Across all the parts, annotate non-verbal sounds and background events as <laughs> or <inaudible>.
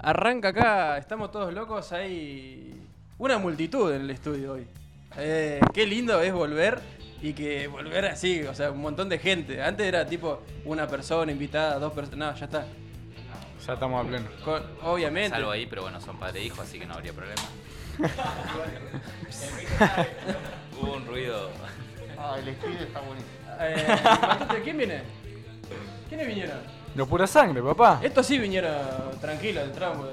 Arranca acá, estamos todos locos, hay una multitud en el estudio hoy. Eh, qué lindo es volver y que volver así, o sea, un montón de gente. Antes era tipo una persona invitada, dos personas, no, ya está. Ya estamos a pleno. Con- obviamente. Salvo ahí, pero bueno, son padre e hijo, así que no habría problema. <laughs> Hubo un ruido. Ah, el estudio está bonito. Eh, ¿Quién viene? ¿Quiénes vinieron? Lo pura sangre, papá. Estos sí vinieron tranquilos, entramos.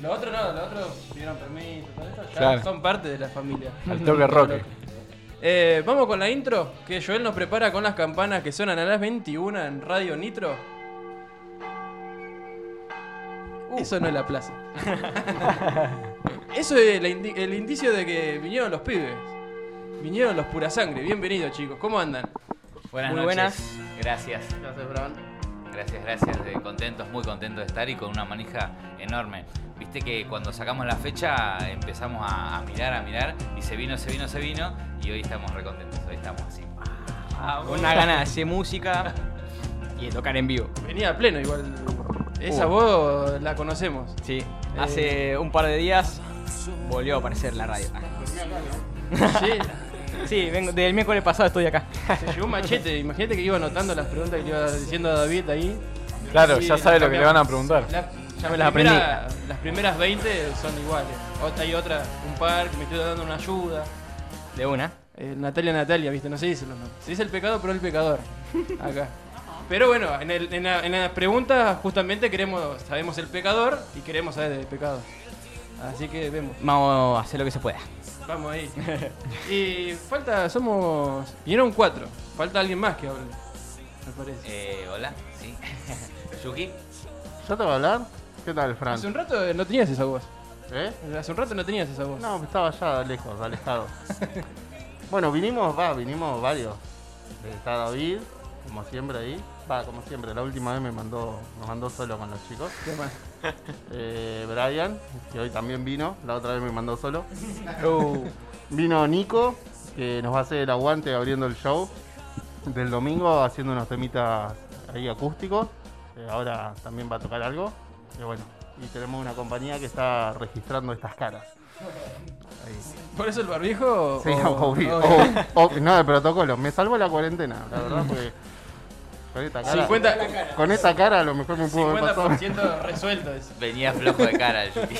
Los otros no, los otros pidieron permiso, todo eso. Ya Claro. son parte de la familia. Al toque <laughs> roque. Eh, Vamos con la intro que Joel nos prepara con las campanas que suenan a las 21 en Radio Nitro. Eso no es la plaza. <laughs> Eso es la indi- el indicio de que vinieron los pibes. Vinieron los pura sangre. Bienvenidos chicos, ¿cómo andan? Buenas Muy noches. buenas. Gracias. Gracias, Fran. Gracias, gracias. de contentos, muy contentos de estar y con una manija enorme. Viste que cuando sacamos la fecha empezamos a, a mirar, a mirar y se vino, se vino, se vino y hoy estamos recontentos. Hoy estamos así. Con una gana de hacer música y de tocar en vivo. Venía a pleno igual. Esa Uh. voz la conocemos. Sí, hace un par de días volvió a aparecer la radio. Sí, Sí, vengo, del miércoles pasado estoy acá. se llevó un machete. Imagínate que iba anotando las preguntas que le iba diciendo a David ahí. Claro, Sí, ya sabe lo que le van a preguntar. La- Ya me las aprendí. primera- Las primeras 20 son iguales. Ot- hay otra, un par que me estoy dando una ayuda. De una. Eh, Natalia, Natalia, viste, no se dice los nombres. Se dice el pecado, pero el pecador. Acá. Pero bueno, en, el- en la, en la pregunta justamente queremos, sabemos el pecador y queremos saber del pecado. Así que vemos. Vamos a hacer lo que se pueda. Vamos ahí. <laughs> y falta, somos. Vinieron cuatro. Falta alguien más que hable. Me parece. Eh, Hola, sí. <laughs> Yuki. ¿Yo te voy a hablar? ¿Qué tal, Fran? Hace un rato no tenías esa voz. ¿Eh? Hace un rato no tenías esa voz. No, estaba allá lejos, alejado. <laughs> bueno, vinimos, va, vinimos varios. Está David, como siempre ahí. Va, como siempre, la última vez me mandó, me mandó solo con los chicos. ¿Qué más? Eh, Brian, que hoy también vino, la otra vez me mandó solo. <laughs> Uh, Vino Nico, que nos va a hacer el aguante abriendo el show del domingo, haciendo unos temitas ahí acústicos. Eh, ahora también va a tocar algo. Y bueno, y tenemos una compañía que está registrando estas caras. Ahí. ¿Por eso el barbijo? Sí, o- obvio. o- O- o- no, de protocolo. Me salvó la cuarentena, la verdad, porque con esta cara, 50, con esta cara a lo mejor me pudo haber pasado. 50% resuelto es. Venía flojo de cara el Yuki.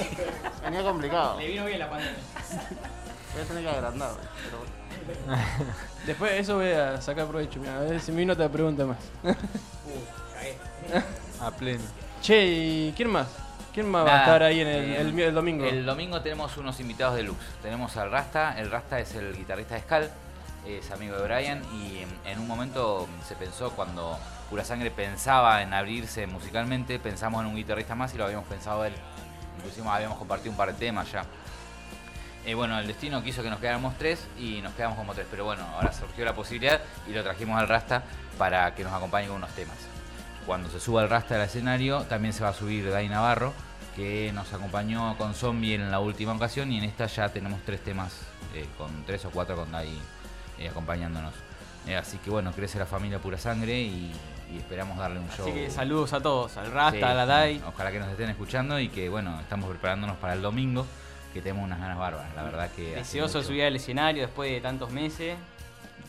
Venía complicado. le vino bien la pandemia. Voy a tener que agrandar. Pero bueno. Después de eso voy a sacar provecho. Mira, a ver si me vino otra pregunta más. A pleno. Che, ¿y quién más? ¿Quién más va a estar ahí en el, eh, el mi- el domingo? El domingo tenemos unos invitados de Lux. Tenemos al Rasta. El Rasta es el guitarrista de Skull. Es amigo de Brian. Y en, un momento se pensó cuando Pura Sangre pensaba en abrirse musicalmente, pensamos en un guitarrista más y lo habíamos pensado él. Inclusive habíamos compartido un par de temas ya. Eh, bueno, el destino quiso que nos quedáramos tres y nos quedamos como tres. Pero bueno, ahora surgió la posibilidad y lo trajimos al Rasta para que nos acompañe con unos temas. Cuando se suba el Rasta al escenario, también se va a subir Dai Navarro, que nos acompañó con Zombie en la última ocasión y en esta ya tenemos tres temas, eh, con tres o cuatro con Dai eh, acompañándonos. Eh, así que bueno, crece la familia Pura Sangre y, y esperamos darle un show. Así que saludos a todos, al Rasta, Sí, a la Dai. Ojalá que nos estén escuchando y que bueno, estamos preparándonos para el domingo, que tenemos unas ganas bárbaras, la verdad que... Deseoso de subir al escenario después de tantos meses.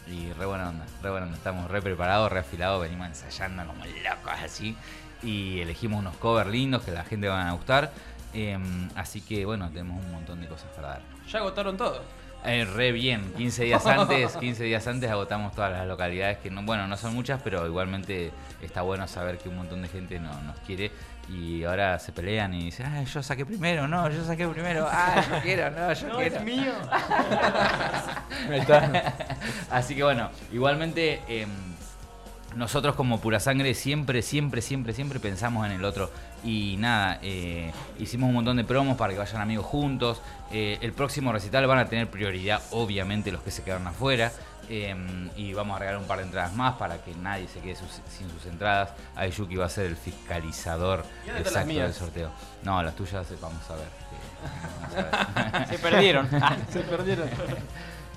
y re buena onda, re buena onda. Estamos re preparados, re afilados, venimos ensayando como locos así. Y elegimos unos covers lindos que la gente van a gustar. Em, así que bueno, tenemos un montón de cosas para dar. Ya agotaron todo. Eh, re bien, 15 días antes, 15 días antes agotamos todas las localidades que no, bueno, no son muchas, pero igualmente está bueno saber que un montón de gente no, nos quiere y ahora se pelean y dicen, ah, yo saqué primero, no, yo saqué primero, ah, yo <laughs> quiero, no, yo quiero. mío. <laughs> Ahí está. Así que bueno, igualmente em, nosotros como pura sangre siempre, siempre, siempre, siempre pensamos en el otro. Y nada, eh, hicimos un montón de promos para que vayan amigos juntos. Eh, el próximo recital van a tener prioridad, obviamente, los que se quedaron afuera. em, y vamos a regalar un par de entradas más para que nadie se quede sus- sin sus entradas. Ayuki va a ser el fiscalizador ¿Y dónde están las exacto del sorteo. No, las tuyas eh, vamos a ver. <laughs> eh, vamos a ver. Se perdieron. Ah, <laughs> Se perdieron.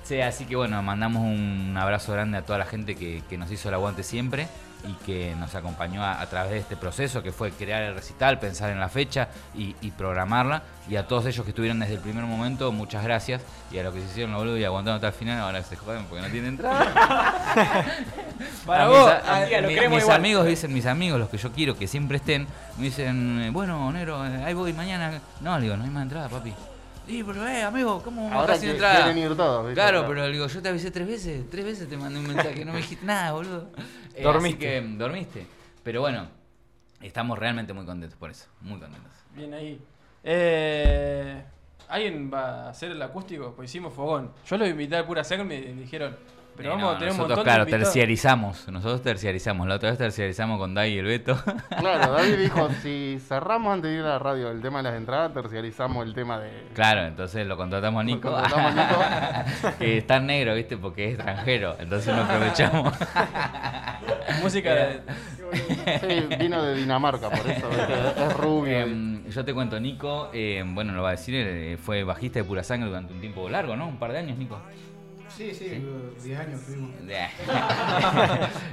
Sí, así que bueno, mandamos un abrazo grande a toda la gente que, que nos hizo el aguante siempre y que nos acompañó a, a través de este proceso que fue crear el recital, pensar en la fecha y, y programarla. Y a todos ellos que estuvieron desde el primer momento, muchas gracias. Y a los que se hicieron los boludos y aguantaron hasta el final, ahora se joden porque no tienen entrada. <laughs> Para A vos, mis, a- lo mi- mis igual. amigos dicen, mis amigos, los que yo quiero que siempre estén, me dicen, bueno, negro, eh, ahí voy mañana. No, le digo, no hay más entrada, papi. Sí, pero eh, amigo, ¿cómo me Ahora estás sin que entrada? quieren ir todos, ¿viste? Claro, pero digo, yo te avisé tres veces, tres veces te mandé un mensaje, no me dijiste nada, boludo. Eh, Dormiste. Así que dormiste. Pero bueno, estamos realmente muy contentos por eso, muy contentos. Bien ahí. Eh, ¿Alguien va a hacer el acústico? Pues hicimos fogón. Yo los invité al pura sangre y me dijeron, pero Eh, vamos no, a tener un nosotros, montón claro, de terciarizamos, nosotros terciarizamos. La otra vez terciarizamos con Dai y el Beto. <laughs> Claro, David dijo, si cerramos antes de ir a la radio el tema de las entradas, terciarizamos el tema de... Claro, entonces lo contratamos a Nico. Contratamos a <laughs> que está en negro, ¿viste? Porque es extranjero. Entonces lo aprovechamos. <laughs> Música de... Sí, vino de Dinamarca, por eso es rubio. Em, yo te cuento, Nico, eh, bueno, lo va a decir, eh, fue bajista de pura sangre durante un tiempo largo, ¿no? Un par de años, Nico. Sí, sí, 10 años.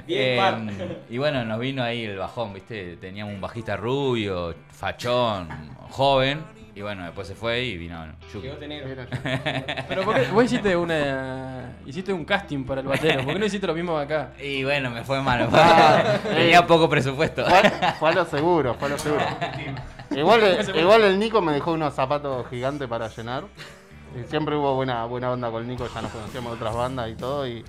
Em, <laughs> y bueno, nos vino ahí el bajón, ¿viste? Teníamos un bajista rubio, fachón, joven. Y bueno, después se fue y vino Yuki. Llegó negro. Mira, <laughs> Pero ¿por qué? vos hiciste una hiciste un casting para el batero, ¿por qué no hiciste lo mismo acá? <laughs> Y bueno, me fue mal. Ah, Tenía eh. poco presupuesto. Fue, a lo seguro, fue a lo seguro. Igual el Nico me dejó unos zapatos gigantes para llenar. Siempre hubo buena, buena onda con Nico, ya nos conocíamos de otras bandas y todo. Y,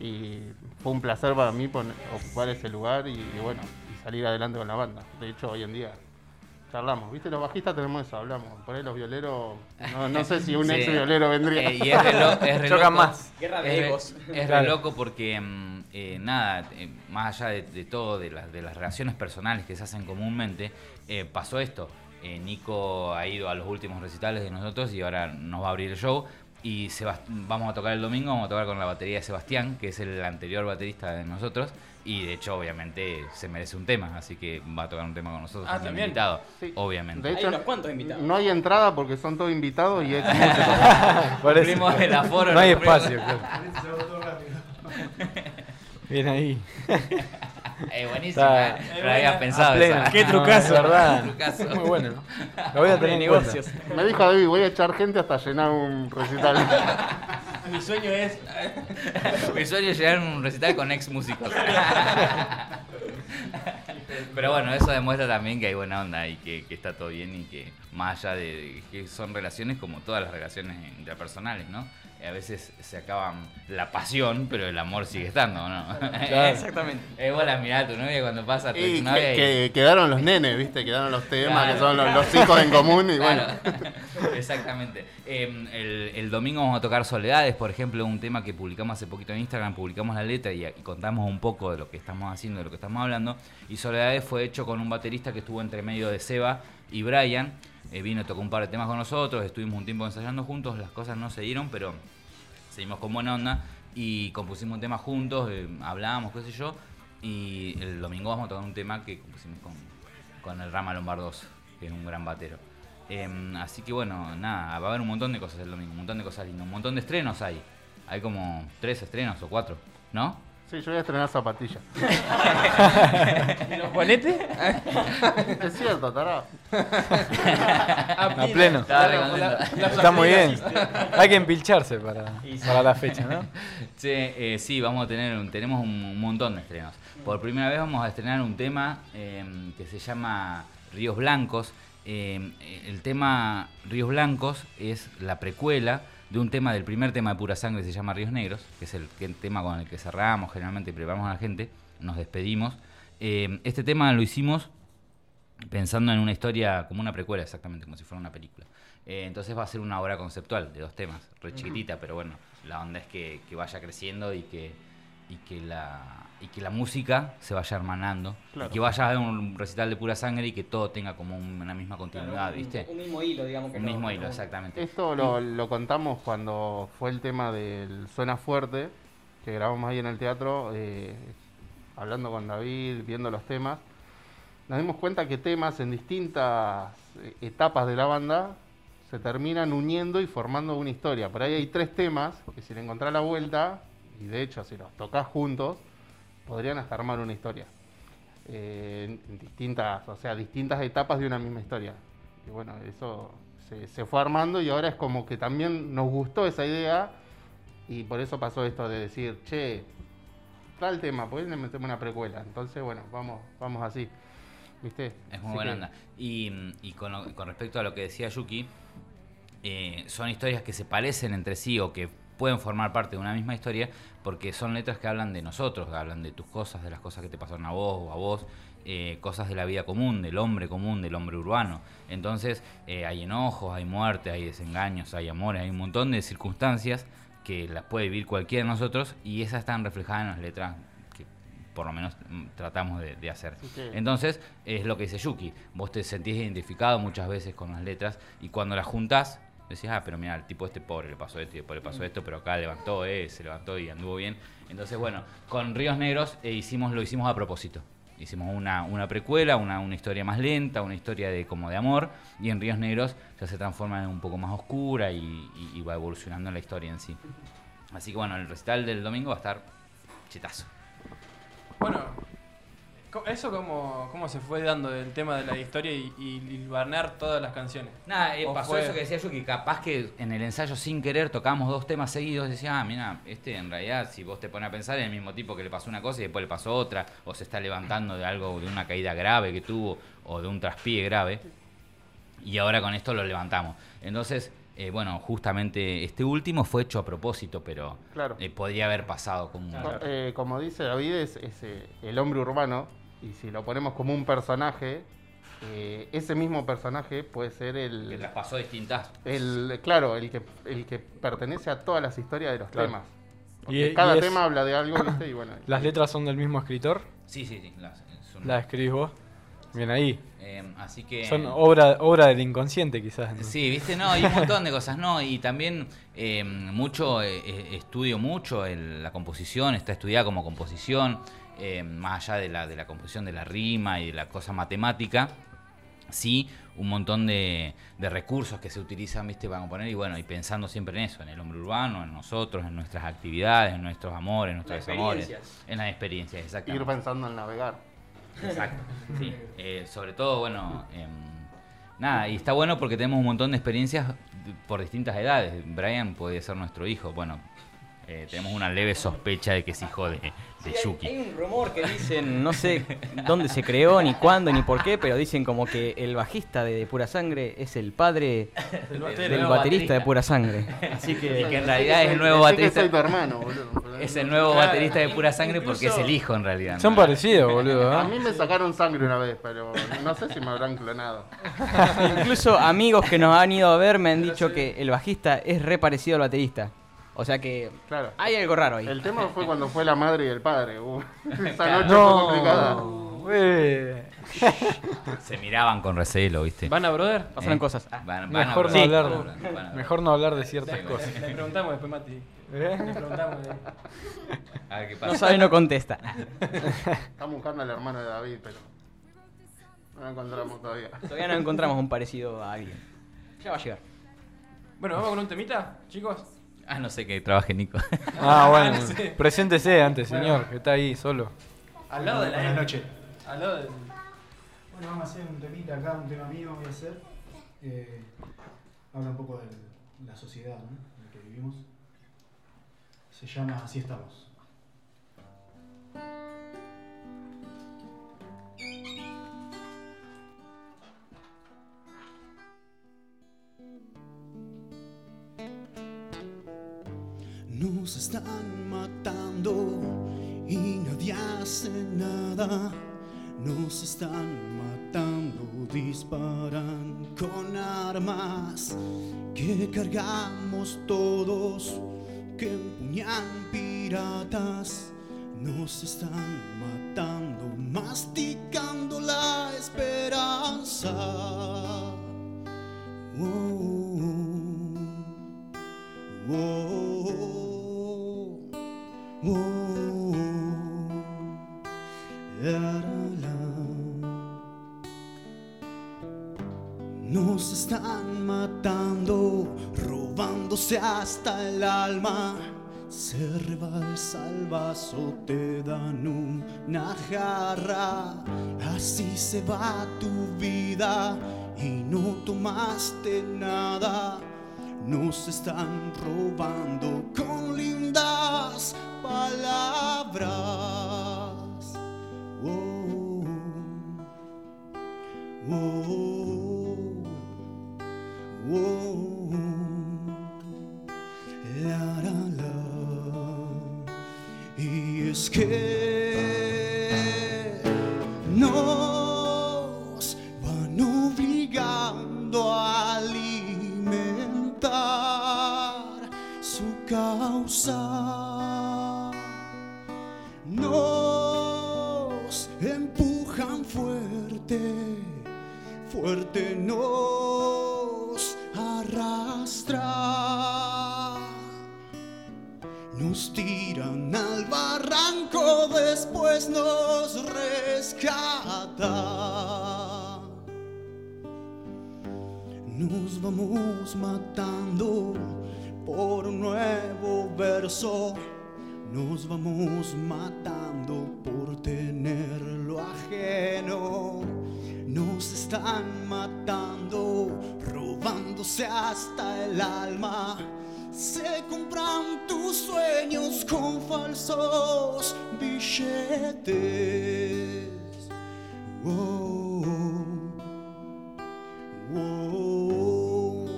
y fue un placer para mí poner- ocupar ese lugar y, y bueno, y salir adelante con la banda. De hecho, hoy en día charlamos. ¿Viste? Los bajistas tenemos eso, hablamos. Por ahí los violeros, no, no sé si un <laughs> Sí. ex violero vendría. Eh, y es re, lo- es re Chocan loco. más. Guerra de es re- egos. Es re loco porque, mm, eh, nada, eh, más allá de, de todo, de, las de las relaciones personales que se hacen comúnmente, eh, pasó esto. Eh, Nico ha ido a los últimos recitales de nosotros y ahora nos va a abrir el show. Y Sebast- vamos a tocar el domingo, vamos a tocar con la batería de Sebastián, que es el anterior baterista de nosotros. Y de hecho, obviamente, se merece un tema, así que va a tocar un tema con nosotros. Ah, también. invitado, Sí. obviamente. De Hay hecho, unos cuantos invitados. no hay entrada porque son todos invitados y eso. <laughs> Cumplimos el aforo, No hay espacio, claro. <laughs> <laughs> Bien ahí. Eh, buenísima, Está- eh. No lo había pensado. Pleno. esa. Qué trucazo. Verdad. Trucazo. Muy bueno. <laughs> Lo voy a tener en negocios. Me dijo David, voy a echar gente hasta llenar un recital. <laughs> Mi sueño es Mi sueño es llegar a un recital con ex músicos. Pero bueno, eso demuestra también que hay buena onda y que, que está todo bien y que más allá de que son relaciones como todas las relaciones interpersonales, ¿no? Eh, A veces se acaban la pasión, pero el amor sigue estando, ¿no? <laughs> Exactamente. Es vos la mirada a tu novia cuando pasa tu Y exnovia que, y- que quedaron los nenes, ¿viste? Quedaron los temas, Claro. que son los, los hijos en común y bueno. Claro, <laughs> exactamente. Eh, el, el domingo vamos a tocar Soledades, por ejemplo, un tema que publicamos hace poquito en Instagram, publicamos la letra y, y contamos un poco de lo que estamos haciendo, de lo que estamos hablando. Y Soledades fue hecho con un baterista que estuvo entre medio de Seba y Brian. Eh, vino, tocó un par de temas con nosotros, estuvimos un tiempo ensayando juntos, las cosas no se dieron, pero seguimos con buena onda y compusimos un tema juntos, eh, hablábamos, qué sé yo, y el domingo vamos a tocar un tema que compusimos con, con el Rama Lombardoso, que es un gran batero. Em, así que bueno, nada, va a haber un montón de cosas el domingo, un montón de cosas lindas, un montón de estrenos hay. Hay como tres estrenos o cuatro, ¿no? Sí, yo voy a estrenar zapatillas. <laughs> ¿Y los juanetes. es cierto, tarado. A pleno. Está muy bien. Hay que empilcharse para, sí. para la fecha, ¿no? <laughs> Sí, eh, sí, vamos a tener, un- tenemos un, un montón de estrenos. Por primera vez vamos a estrenar un tema eh, que se llama Ríos Blancos. Eh, el tema Ríos Blancos es la precuela de un tema del primer tema de Pura Sangre que se llama Ríos Negros, que es el, tema con el que cerramos generalmente y preparamos a la gente, nos despedimos. Eh, este tema lo hicimos pensando en una historia como una precuela, exactamente, como si fuera una película. Eh, entonces va a ser una obra conceptual de dos temas, re chiquitita, pero bueno, la onda es que, que vaya creciendo y que, y que la y que la música se vaya hermanando Claro. y que vaya a haber un recital de pura sangre y que todo tenga como un- una misma continuidad, un, ¿viste? un mismo hilo, digamos. que Un no- mismo hilo, no- exactamente. Esto lo, lo contamos cuando fue el tema del Suena Fuerte, que grabamos ahí en el teatro, eh, hablando con David, viendo los temas. Nos dimos cuenta que temas en distintas etapas de la banda se se terminan uniendo y formando una historia. Por ahí hay tres temas que si le encontrás la vuelta, y de hecho si los tocas juntos, podrían hasta armar una historia. Eh, en- en distintas, o sea, distintas etapas de una misma historia. Y bueno, eso se, se fue armando y ahora es como que también nos gustó esa idea y por eso pasó esto de decir, che, tal tema, pues le metemos una precuela. Entonces, bueno, vamos, vamos así. ¿Viste? Es muy Así buena que- onda. Y, y con, lo- con respecto a lo que decía Yuki, eh, son historias que se parecen entre sí o que pueden formar parte de una misma historia porque son letras que hablan de nosotros, que hablan de tus cosas, de las cosas que te pasaron a vos o a vos, eh, cosas de la vida común, del hombre común, del hombre urbano. Entonces eh, hay enojos, hay muerte, hay desengaños, hay amores, hay un montón de circunstancias que las puede vivir cualquiera de nosotros y esas están reflejadas en las letras que por lo menos mm, tratamos de, de hacer. Entonces, es lo que dice Yuki. Vos te sentís identificado muchas veces con las letras y cuando las juntás, decís, ah, pero mira, el tipo este pobre le pasó esto y después le pasó esto, pero acá levantó, eh, se levantó y anduvo bien. Entonces, bueno, con Ríos Negros eh, hicimos, lo hicimos a propósito. Hicimos una, una precuela, una, una historia más lenta, una historia de como de amor, y en Ríos Negros ya se transforma en un poco más oscura y, y- y va evolucionando la historia en sí. Así que bueno, el recital del domingo va a estar chetazo. Bueno, ¿eso cómo, cómo se fue dando el tema de la historia y, y hilvanar todas las canciones? Nada, eh, ¿O pasó fue- eso que decía yo, que capaz que en el ensayo sin querer tocamos dos temas seguidos, decía, ah, mira, este en realidad, si vos te pones a pensar, es el mismo tipo que le pasó una cosa y después le pasó otra, o se está levantando de algo, de una caída grave que tuvo, o de un traspié grave, y ahora con esto lo levantamos. Entonces, eh, bueno, justamente este último fue hecho a propósito, pero Claro. eh, podría haber pasado como... Co- eh, como dice David, es, es, eh, el hombre urbano, y si lo ponemos como un personaje, eh, ese mismo personaje puede ser que el, traspasó distintas... el claro, el que, el que pertenece a todas las historias de los Claro. temas. Y- Porque y cada es- tema habla de algo, <clears throat> ¿viste? Y bueno, ¿Las letras son del mismo escritor? Sí, sí, sí. las- son- ¿Las escribís vos? Bien ahí. eh, así que... Son obra, obra del inconsciente, quizás. ¿no? Sí, viste, no, y un montón de cosas, ¿no? Y también eh, mucho, eh, estudio mucho el- la composición, está estudiada como composición, eh, más allá de la, de la composición de la rima y de la cosa matemática, sí, un montón de, de recursos que se utilizan, viste, para componer, y bueno, y pensando siempre en eso, en el hombre urbano, en nosotros, en nuestras actividades, en nuestros amores, en nuestros Las desamores, experiencias. en las experiencias, ir exactamente. pensando en navegar. Exacto. Sí. Eh, sobre todo, bueno, em, nada, y está bueno porque tenemos un montón de experiencias por distintas edades. Brian puede ser nuestro hijo. Bueno, eh, tenemos una leve sospecha de que es hijo de Sí, hay- un rumor que dicen, no sé dónde se creó, ni cuándo, ni por qué, pero dicen como que el bajista de, de Pura Sangre es el padre Del batero. del nuevo baterista de. Pura Sangre. Así Y que en realidad es el nuevo que baterista. soy tu hermano, boludo. Es el nuevo Claro, baterista de pura sangre porque es el hijo en realidad. Son parecidos, boludo. A ¿eh? mí me sacaron sangre una vez, pero no sé si me habrán clonado. incluso amigos que nos han ido a ver me han dicho que el bajista es re parecido al baterista. O sea que Claro. hay algo raro ahí. El tema fue cuando fue la madre y el padre. uh, <laughs> esa noche No, fue complicada. eh, <laughs> Se miraban con recelo, ¿viste? ¿Van a brother? Pasaron Eh, cosas. Ah. Van- van a Mejor no hablar, van a hablar. Mejor no hablar de ciertas Le, cosas. le preguntamos después, Mati. ¿Eh? Le preguntamos. A ver qué No sabe, no contesta. <laughs> Estamos buscando al hermano de David, pero no lo encontramos todavía. Todavía no encontramos un parecido a alguien. Ya va a llegar. Bueno, ¿vamos con un temita, chicos? Ah, no sé que trabaje Nico. Ah, <laughs> bueno. No sé. Preséntese antes, señor, que está ahí solo. Al lado de la Buenas noches. Al lado del... Bueno, vamos a hacer un temita acá, un tema mío voy a hacer. Eh, habla un poco de la sociedad ¿no? en la que vivimos. Se llama Así estamos. Nos están matando y nadie hace nada. Nos están matando, disparan con armas que cargamos todos, que empuñan piratas. Nos están matando, masticando la esperanza. Oh, oh, oh, oh. La. Nos están matando robándose hasta el alma. Se rebalsa el vaso, te dan una jarra. Así se va tu vida y no tomaste nada. Nos están robando con lindas palabras. Oh, oh, oh, la, la, la. Y es que Nos empujan fuerte, fuerte nos arrastra. Nos tiran al barranco, después nos rescata. Nos vamos matando por un nuevo verso. Nos vamos matando por tener lo ajeno. Nos están matando, robándose hasta el alma. Se compran tus sueños con falsos billetes. Wow, wow,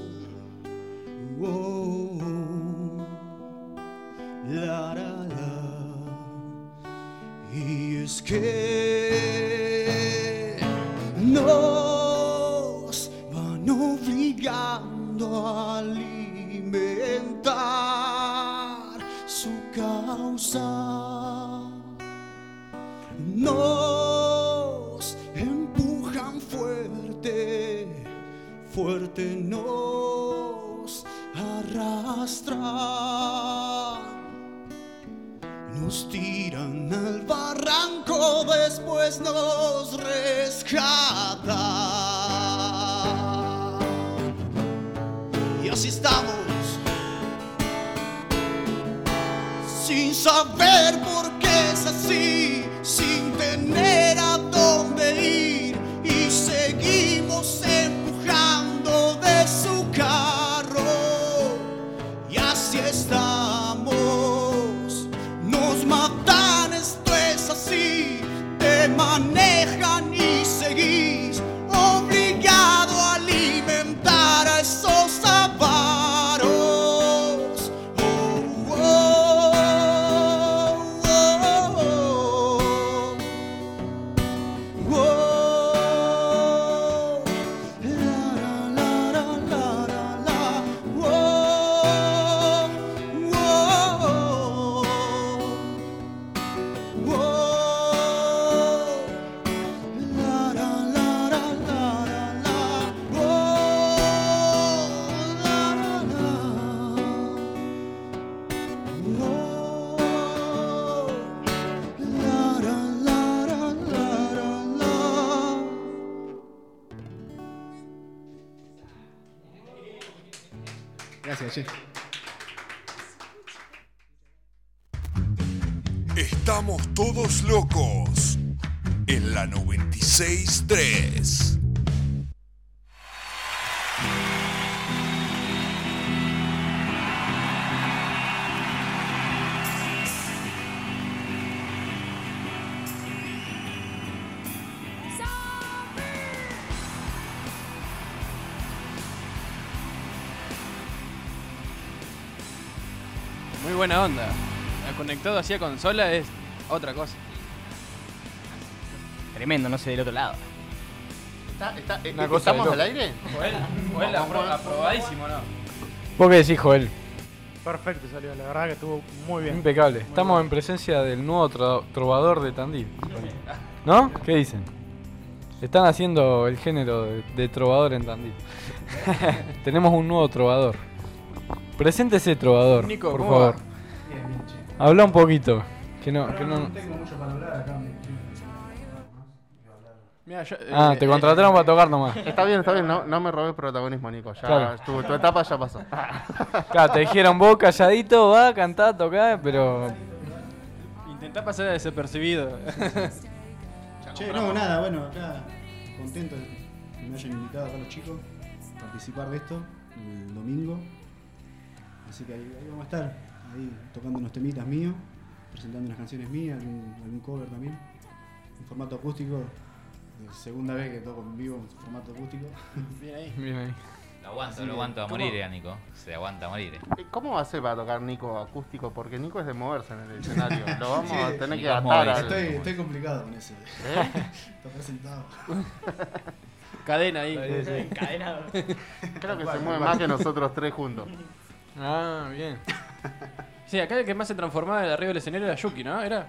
wow. La, la, la. Y es que nos van obligando a alimentar su causa. Nos empujan fuerte, fuerte nos arrastra. Nos tiran al barranco, después nos rescata. Y así estamos, sin saber por qué es así, Gracias, che. Estamos todos locos en la 96.3. Conectado así a consola es otra cosa. Tremendo, no sé del otro lado. Está- está- eh, Una cosa de ¿Estamos al aire? Joel, Joel apro- aprobadísimo, ¿no? ¿Vos qué decís, Joel? Perfecto salió, la verdad que estuvo muy bien. Impecable. Estamos en presencia del nuevo tro- trovador de Tandil. ¿No? ¿Qué dicen? Están haciendo el género de, de trovador en Tandil. <laughs> Tenemos un nuevo trovador. Preséntese, trovador, Nico, por ¿cómo favor. va? Habla un poquito. Que no, que no, no. tengo mucho para hablar acá. Mira, yo- Ah, eh, te eh, contrataron para tocar nomás. Está bien, está bien, no, no me robé protagonismo, Nico. Ya, Claro. tu, tu etapa ya pasó. <laughs> Claro, te dijeron vos calladito, va, cantá, tocá, pero. Intentá pasar desapercibido. <laughs> Che, no, nada, bueno, acá contento de que me hayan invitado acá los chicos a participar de esto el domingo. Así que ahí, ahí vamos a estar, ahí tocando unos temitas míos, presentando unas canciones mías, algún, algún cover también, en formato acústico. Es segunda vez que toco en vivo en formato acústico. <laughs> Bien ahí. Bien ahí. Lo aguanto, Así lo aguanto a morir, eh, Nico. Se aguanta a morir. eh. Eh, ¿Cómo va a ser para tocar Nico acústico? Porque Nico es de moverse en el escenario. <laughs> Lo vamos a tener que Nico es atar al... Estoy, estoy complicado con ese. <laughs> Está presentado. Cadena ahí. Encadenado. Creo que se mueve más que nosotros tres juntos. Ah, bien. <laughs> Sí, acá el que más se transformaba de arriba del escenario era Yuki, ¿no? Era.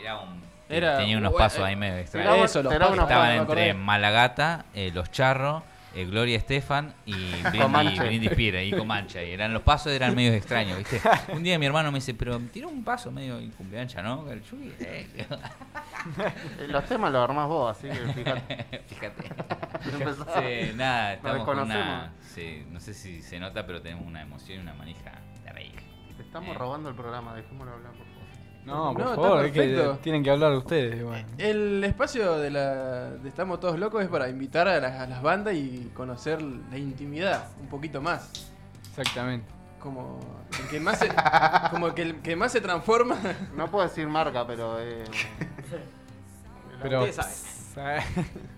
Era un. Era- tenía unos pasos eh, ahí medio extraños. Eso, los pasos, Estaban entre Malagata, eh, Los Charros, eh, Gloria Estefan y <laughs> Brindy, Comanche. Brindy Spear y Comanche. Y eran, los pasos eran medio extraños, ¿viste? <laughs> Un día mi hermano me dice, pero tiró un paso medio cumpleancha, ¿no? Eh. <laughs> Eh, Los temas los armás vos, así que fíjate. Fíjate. Sí, nada, estamos con una. Sí, no sé si se nota, pero tenemos una emoción y una manija terrible. Te estamos Eh. robando el programa, dejémoslo hablar, por favor. No, por No, está favor, es que perfecto. tienen que hablar ustedes. Bueno. El espacio de la de Estamos Todos Locos es para invitar a las, a las bandas y conocer la intimidad un poquito más. Exactamente. Como el que más se, como que el que más se transforma. No puedo decir marca, pero... Eh, <laughs> Pero. Ustedes <laughs>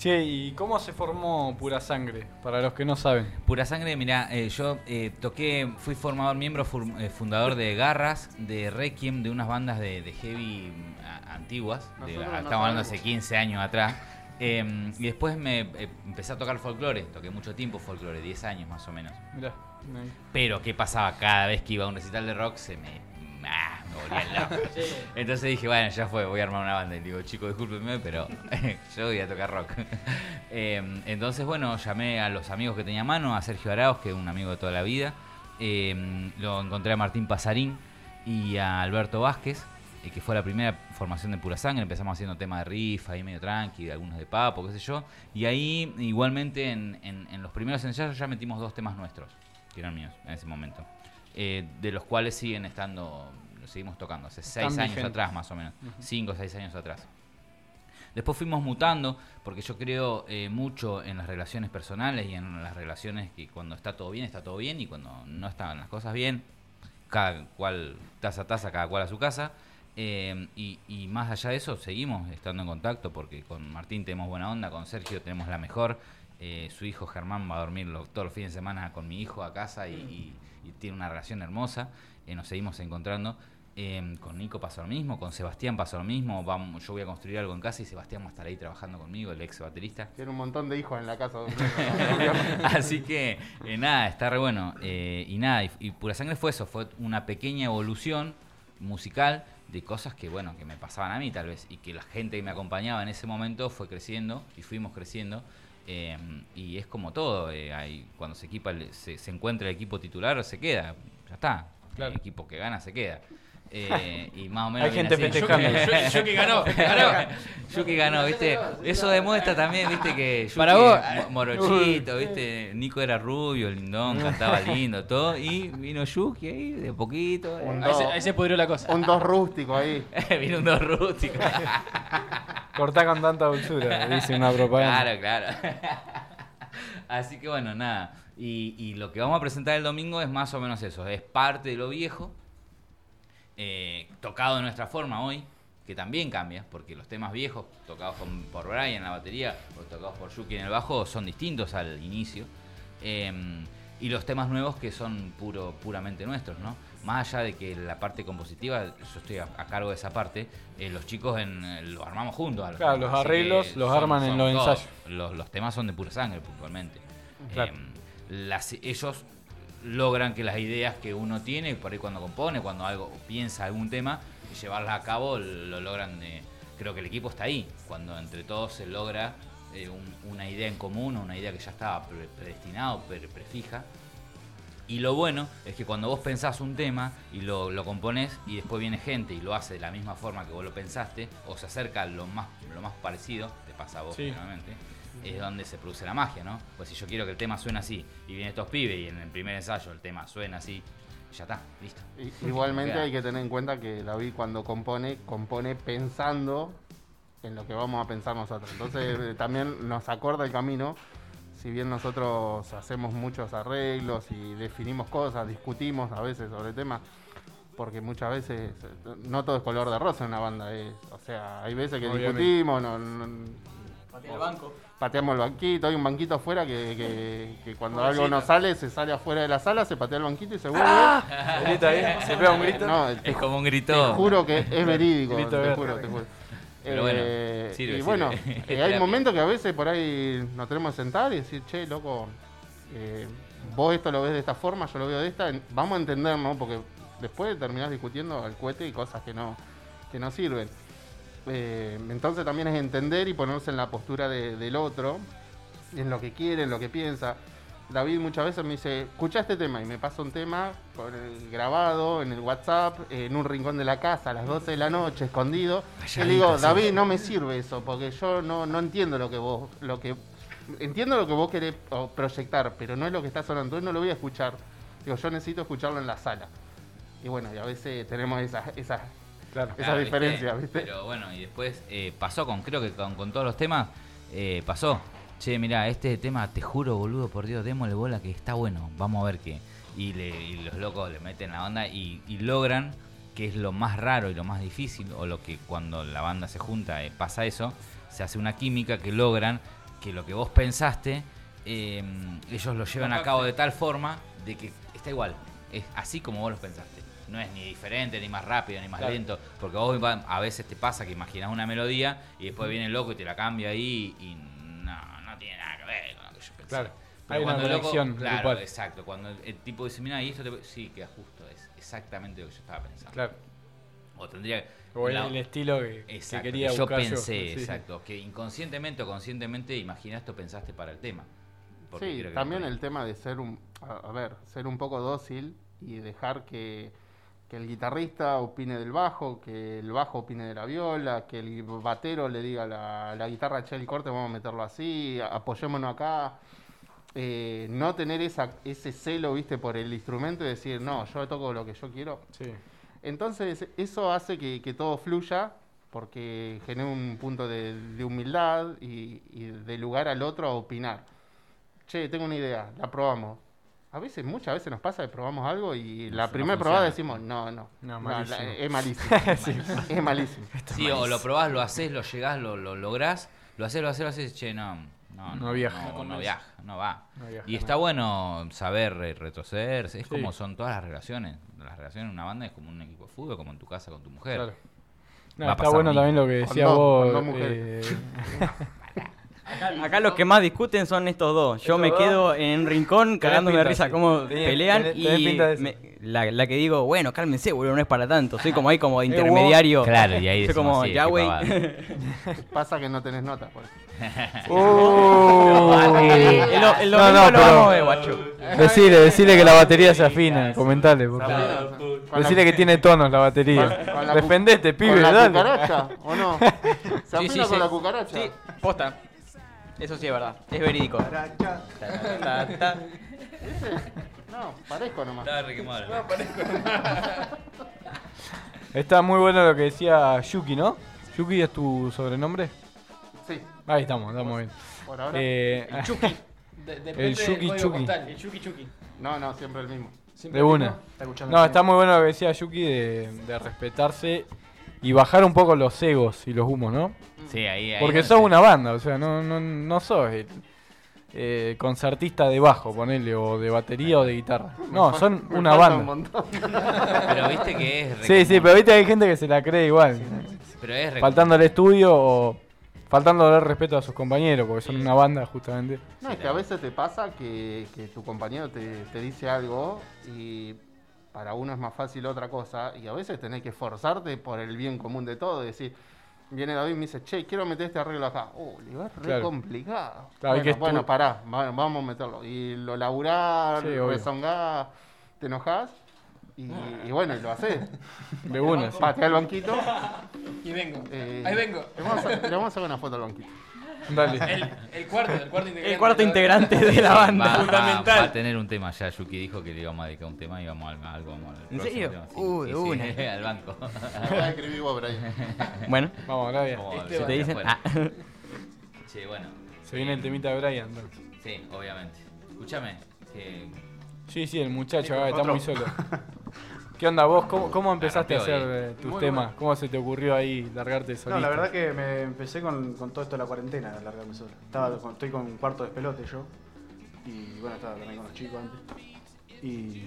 che, ¿y cómo se formó Pura Sangre? Para los que no saben. Pura sangre, mira, yo eh, toqué, fui formador, miembro eh, fundador de Garras, de Requiem, de unas bandas de, de heavy a- antiguas, de- Nosotros no estamos hablando hace sabemos. 15 años atrás. Eh, y después me eh, empecé a tocar folclore, toqué mucho tiempo folclore, 10 años más o menos. Mirá. ahí. Pero, ¿qué pasaba? Cada vez que iba a un recital de rock se me. ah, <laughs> Entonces dije, bueno, ya fue, voy a armar una banda. Y digo, chicos, discúlpenme, pero <laughs> yo voy a tocar rock. <laughs> Eh, entonces, bueno, llamé a los amigos que tenía a mano, a Sergio Arauz, que es un amigo de toda la vida. Eh, lo encontré a Martín Pasarín y a Alberto Vázquez, eh, que fue la primera formación de Pura Sangre. Empezamos haciendo temas de riff, ahí medio tranqui, algunos de papo, qué sé yo. Y ahí, igualmente, en, en- en los primeros ensayos ya metimos dos temas nuestros, que eran míos en ese momento. Eh, de los cuales siguen estando, los seguimos tocando, hace seis años atrás más o menos, cinco o seis años atrás. Después fuimos mutando, porque yo creo eh, mucho en las relaciones personales y en las relaciones que cuando está todo bien, está todo bien, y cuando no están las cosas bien, cada cual taza a taza, cada cual a su casa. Eh, y, y más allá de eso, seguimos estando en contacto, porque con Martín tenemos buena onda, con Sergio tenemos la mejor. Eh, su hijo Germán va a dormir lo- todos los fines de semana con mi hijo a casa y, y- y tiene una relación hermosa. Eh, nos seguimos encontrando. Eh, con Nico pasó lo mismo, con Sebastián pasó lo mismo. Vamos, yo voy a construir algo en casa y Sebastián va a estar ahí trabajando conmigo, el ex baterista. tiene un montón de hijos en la casa. <laughs> Así que eh, nada, está re bueno. Eh, y nada, y, y Pura Sangre fue eso, fue una pequeña evolución musical de cosas que, bueno, que me pasaban a mí tal vez, y que la gente que me acompañaba en ese momento fue creciendo y fuimos creciendo. eh, y es como todo, eh, hay- cuando se equipa, se, se encuentra el equipo titular, se queda, ya está. Claro. El equipo que gana se queda. Eh, <laughs> y más o menos Hay gente así. festejando. Yuki- Yuki ganó, <laughs> ganó. Yuki ganó, ¿viste? Eso demuestra también, ¿viste? Que Yuki, Para vos. mo- Morochito, ¿viste? Nico era rubio, lindón, cantaba <laughs> lindo, todo. Y vino Yuki ahí, de poquito. se, ahí se pudrió la cosa. Un dos rústico ahí. vino un dos rústico. Cortá con tanta dulzura, dice una propaganda. Claro, claro. Así que bueno, nada. Y, y lo que vamos a presentar el domingo es más o menos eso. Es parte de lo viejo, eh, tocado de nuestra forma hoy, que también cambia, porque los temas viejos, tocados con- por Brian en la batería o tocados por Yuki en el bajo, son distintos al inicio. Eh, y los temas nuevos que son puro, puramente nuestros, ¿no? Más allá de que la parte compositiva, yo estoy a, a cargo de esa parte, eh, los chicos en, eh, lo armamos juntos. a Claro, temas, los arreglos los arman en los ensayos. Los, los temas son de pura sangre, puntualmente. Claro. Eh, las, ellos logran que las ideas que uno tiene, por ahí cuando compone, cuando algo piensa algún tema, y llevarlas a cabo, lo logran. de- creo que el equipo está ahí, cuando entre todos se logra eh, un- una idea en común, una idea que ya estaba pre- predestinada pre- prefija, Y lo bueno es que cuando vos pensás un tema y lo, lo componés y después viene gente y lo hace de la misma forma que vos lo pensaste, o se acerca lo más, lo más parecido, te pasa a vos Sí. generalmente, es donde se produce la magia, ¿no? Pues si yo quiero que el tema suene así y vienen estos pibes y en el primer ensayo el tema suena así, ya está, listo. Igualmente <laughs> hay que tener en cuenta que David cuando compone, compone pensando en lo que vamos a pensar nosotros. Entonces <laughs> eh, también nos acorda el camino. Si bien nosotros hacemos muchos arreglos y definimos cosas, discutimos a veces sobre temas, porque muchas veces no todo es color de rosa en una banda. es- o sea, hay veces que Obviamente. discutimos, no- no- el banco. Pateamos el banquito, hay un banquito afuera que, que- que cuando algo no sale, se sale afuera de la sala, se patea el banquito y se vuelve. Grita ahí, se pega un grito. No, te Es como un te grito. juro que es verídico, Grito te verde. juro, te juro. Pero bueno, Eh, sirve, y sirve. bueno, <laughs> eh, hay momentos que a veces por ahí nos tenemos que sentar y decir, che, loco, eh, vos esto lo ves de esta forma, yo lo veo de esta, vamos a entendernos, porque después terminás discutiendo al cohete y cosas que no, que no sirven. Eh, entonces también es entender y ponerse en la postura de- del otro, en lo que quiere, en lo que piensa. David muchas veces me dice, escucha este tema y me pasa un tema el grabado en el WhatsApp, en un rincón de la casa a las 12 de la noche, escondido. Y le digo, David, no me sirve eso, porque yo no, no entiendo lo que vos, lo que entiendo lo que vos querés proyectar, pero no es lo que está sonando, entonces no lo voy a escuchar. Digo, yo necesito escucharlo en la sala. Y bueno, y a veces tenemos esas, esas, Claro. esas Claro, ¿viste? Pero bueno, y después eh, pasó con, creo que con, con todos los temas, eh, pasó. Che, mira, este tema, te juro, boludo, por Dios, démosle bola que está bueno, vamos a ver qué. Y, le- y los locos le meten la onda y, y logran, que es lo más raro y lo más difícil, o lo que cuando la banda se junta eh, pasa eso, se hace una química que logran que lo que vos pensaste, eh, ellos lo llevan a cabo de tal forma de que está igual, es así como vos lo pensaste. No es ni diferente, ni más rápido, ni más Claro. lento. Porque a vos a veces te pasa que imaginas una melodía y después viene el loco y te la cambia ahí y no, no tiene nada que ver con lo que yo pensé. Claro. Pero Hay una cuando el loco, claro, exacto. Cuando el, tipo dice, mira, y esto te... Sí, queda justo, es exactamente lo que yo estaba pensando. Claro. O tendría O el, la- el estilo que, que Exacto, quería que yo buscar pensé, Sí. exacto. Que inconscientemente o conscientemente imaginaste o pensaste para el tema. Sí, creo que también el tema de ser un, a, a ver, ser un poco dócil y dejar que, que el guitarrista opine del bajo, que el bajo opine de la viola, que el batero le diga a la, la guitarra, che, el corte vamos a meterlo así, apoyémonos acá. Eh, no tener esa, ese celo, viste, por el instrumento y decir, no, yo toco lo que yo quiero. Sí. Entonces, eso hace que, que todo fluya porque genera un punto de, de humildad y, y de lugar al otro a opinar. Che, tengo una idea, la probamos. A veces, muchas veces nos pasa que probamos algo y la no primera probada decimos, no, no, No, no, malísimo. la- es malísimo. <laughs> Es malísimo. <laughs> Sí, o lo probás, lo haces, lo llegás, lo, lo lográs, lo haces, lo haces, lo haces, che, no, no, No viaja. no, viaja, no va. No viaja y está bueno saber retroceder, es Sí. como son todas las relaciones. Las relaciones en una banda es como un equipo de fútbol, como en tu casa con tu mujer. Claro. Está bueno también lo que Con decía dos- vos. con dos mujeres. eh, <laughs> Acá <laughs> los que más discuten son estos dos. Yo ¿Estos me dos? quedo en un rincón cagándome de risa sí. cómo Tenés- pelean tenés- y tenés pinta de eso. me- la, la que digo, bueno, cálmense, boludo, no es para tanto. Soy como ahí como de <laughs> Eh, vos- intermediario. Claro, y ahí Soy decimos, como, sí, ya, qué güey. pavada. <laughs> Pasa que no tenés nota. Por eso. Uh. el, do- el No, domingo no, lo pero- vamos a ver, guacho. Decile, decile que la batería se afina, comentale, por favor. Con la- Decile que tiene tonos la con- batería. con la cu- Defendete, pibe, ¿Con la dale. cucaracha o no? ¿Se afina sí, con sí. la cucaracha? Sí, posta. Eso sí es verdad, es verídico. <laughs> No, parezco nomás. Estaba re quemado. Está muy bueno lo que decía Yuki, ¿no? Yuki es tu sobrenombre. Sí, Ahí estamos, estamos bien. por ahora. Eh, <laughs> De- depende El del Chucky código Chucky. postal. El Chucky Chucky. No, no, siempre el mismo. Siempre de el una. Está escuchando. No, está muy bueno lo que decía Yuki de, de respetarse y bajar un poco los egos y los humos, ¿no? Sí, ahí, ahí Porque no sos sé. una banda, o sea, no, no, no sos el eh, concertista de bajo, ponele, o de batería o de guitarra. No, son me una falta un banda. montón. Pero viste que es Sí, sí, pero viste hay gente que se la cree igual. Pero es re Faltando al estudio o faltándole el respeto a sus compañeros, porque son una banda justamente. No, es que a veces te pasa que, que tu compañero te, te dice algo y para uno es más fácil otra cosa y a veces tenés que esforzarte por el bien común de todo, decir, viene David y me dice, che, quiero meter este arreglo acá. Oh, le es re Claro. complicado. Claro, bueno, que bueno, pará, va- vamos a meterlo. Y lo laburás, Sí, rezongás, te enojás. Y, y bueno, y lo haces. De una, sí. Patea el banquito. Y vengo. eh, Ahí vengo. Le vamos, a, le vamos a sacar una foto al banquito. Dale. <laughs> El, el cuarto, el cuarto integrante. El cuarto ¿no? integrante de la <laughs> Va, banda. va- Fundamental. va a tener un tema ya. Yuki dijo que le íbamos a dedicar un tema y vamos al, algo. Vamos al ¿En serio? tema. Sí, Uy, sí, una. sí, <laughs> al banco. Voy a escribir vos, Brian. Bueno, Vamos, a Este ver si te dicen. Ah, Sí, bueno. Se viene el temita de Brian. entonces. Sí, obviamente. Escúchame, que Sí, sí, el muchacho acá está muy solo. ¿Qué onda vos? ¿Cómo, cómo empezaste a hacer eh, tus Muy temas? bueno. ¿Cómo se te ocurrió ahí largarte solista? No, la verdad que me empecé con, con todo esto de la cuarentena, a largarme solo. Estaba con- estoy con un cuarto de pelote yo. Y bueno, estaba también con los chicos antes. Y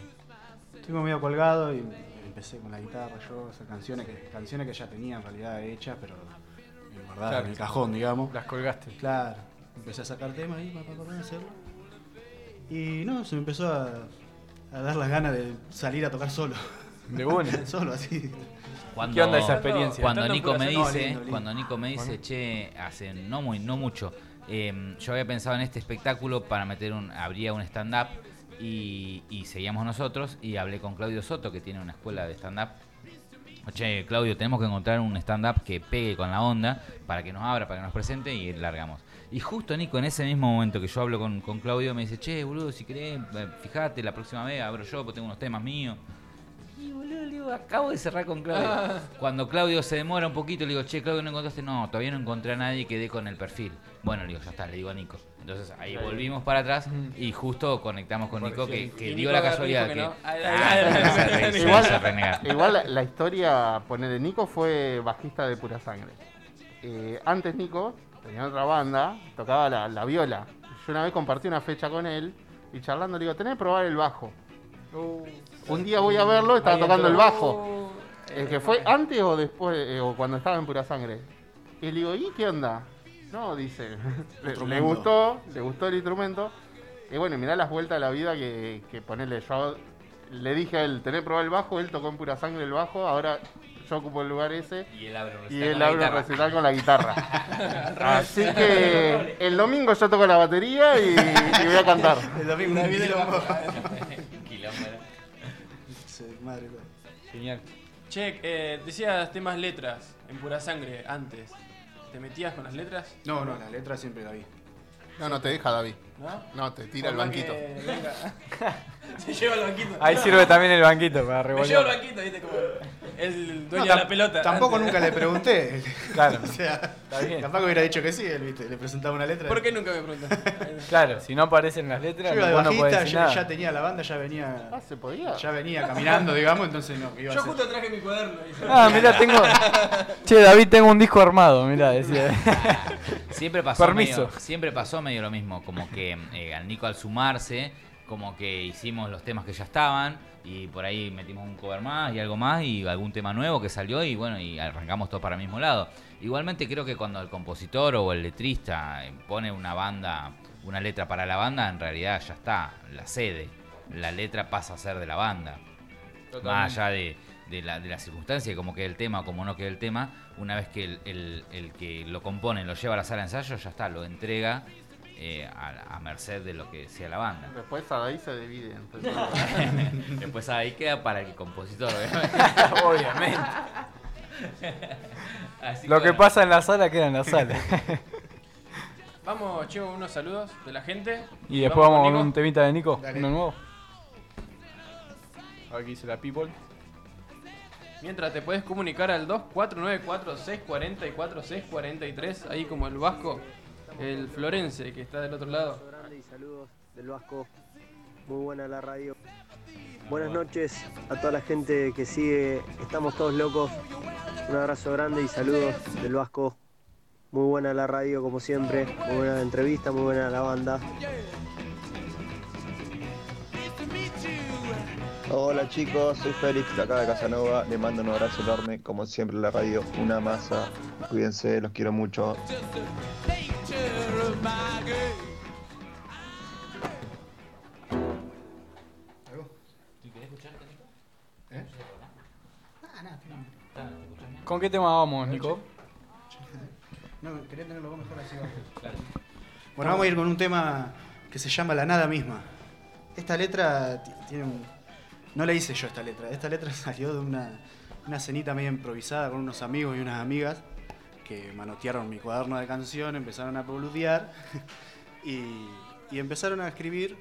estoy como medio colgado y empecé con la guitarra yo, hacer canciones que, canciones que ya tenía en realidad hechas, pero en verdad Claro. en el cajón, digamos. Las colgaste. Claro, empecé a sacar temas ahí para, para, para hacerlo. Y no, se me empezó a, a dar las ganas de salir a tocar solo. De una. <laughs> solo así. cuando, ¿Qué onda esa experiencia? Cuando Nico me dice, No, lindo, lindo. cuando Nico me dice, che, hace no muy, no mucho, eh, yo había pensado en este espectáculo para meter un, habría un stand-up y, y seguíamos nosotros y hablé con Claudio Soto que tiene una escuela de stand-up. Che, Claudio, tenemos que encontrar un stand-up que pegue con la onda para que nos abra, para que nos presente y largamos. Y justo Nico, en ese mismo momento que yo hablo con, con Claudio, me dice, che, boludo, si querés, eh, fíjate, la próxima vez abro yo, porque tengo unos temas míos. Boludo, acabo de cerrar con Claudio. Ah. Cuando Claudio se demora un poquito, le digo, che, Claudio, ¿no encontraste? No, todavía no encontré a nadie que dé con el perfil. Bueno, le digo, ya está, le digo a Nico. Entonces ahí volvimos para atrás y justo conectamos con Nico, que, dio Nico la casualidad que Igual- la historia, poner Nico fue bajista de pura sangre. Eh, antes Nico tenía otra banda, tocaba la, la viola. Yo una vez compartí una fecha con él y charlando le digo, tenés que probar el bajo. Un día voy a verlo, estaba Ahí tocando el bajo. El que fue antes o después, eh, o cuando estaba en pura sangre. Y le digo, ¿y qué onda? No, dice, <laughs> le, le gustó, le gustó el instrumento. Y bueno, mirá las vueltas de la vida que, que ponerle yo. Le dije a él, tenés que probar el bajo, él tocó en pura sangre el bajo, ahora yo ocupo el lugar ese. Y él abre un Y recital él con la un guitarra. recital con la guitarra. <laughs> Así que el domingo yo toco la batería y, y voy a cantar. El domingo madre. Genial. Che, eh, decías temas letras en pura sangre antes. ¿Te metías con las letras? No, no, las letras siempre la vi. No, no te deja David. ¿No? No, te tira el Por banquito. que. <laughs> Se lleva el banquito. Ahí sirve también el banquito para Me lleva el revolver. banquito, viste, como el dueño No, de la pelota. Tampoco antes. nunca le pregunté. <laughs> Claro. o sea, bien. que hubiera dicho que sí, él, ¿viste? le presentaba una letra. ¿Por qué nunca me preguntas? <laughs> Claro, si no aparecen las letras, Yo iba de vos no podés bajista, decir ya, nada. ya tenía la banda, ya venía, Ah, se podía. ya venía caminando, digamos, entonces no, iba a Yo hacer? justo traje mi cuaderno. Ah, mirá, tengo. Che, David, tengo un disco armado, mirá, decía. Siempre pasó, Permiso. medio, siempre pasó medio lo mismo, como que eh, al Nico al sumarse, como que hicimos los temas que ya estaban y por ahí metimos un cover más y algo más y algún tema nuevo que salió y bueno, y arrancamos todo para el mismo lado. Igualmente creo que cuando el compositor o el letrista eh, pone una banda, una letra para la banda, en realidad ya está, la sede. La letra pasa a ser de la banda. Más allá de, de la, de la circunstancia, como que el tema o como no quede el tema, una vez que el, el- el que lo compone lo lleva a la sala de ensayo, ya está, lo entrega eh, a, a merced de lo que sea la banda. Después Adai se divide. entre <laughs> todos. Después ahí queda para el compositor, <laughs> obviamente. Obviamente. <laughs> Así Lo que bueno. pasa en la sala queda en la sala. Vamos, Chevo, unos saludos de la gente. y después vamos con un temita de Nico, Dale. uno nuevo. A ver qué dice la people. Mientras te puedes comunicar al 2494-640-4643, ahí como el vasco, el florense que está del otro lado. grande y saludos del Vasco. Muy buena la radio. Buenas noches a toda la gente que sigue. Estamos todos locos. Un abrazo grande y saludos del Vasco. Muy buena la radio como siempre. Muy buena la entrevista, muy buena la banda. Hola chicos, soy Félix de acá de Casanova, le mando un abrazo enorme, como siempre la radio, una masa, cuídense, los quiero mucho. ¿Con qué tema vamos, Nico? No, quería tenerlo mejor así. Bueno, vamos a ir con un tema que se llama La Nada Misma. Esta letra ti- tiene un... No la hice yo esta letra. Esta letra <laughs> salió de una, una cenita medio improvisada con unos amigos y unas amigas que manotearon mi cuaderno de canción, empezaron a boludear <laughs> y, y empezaron a escribir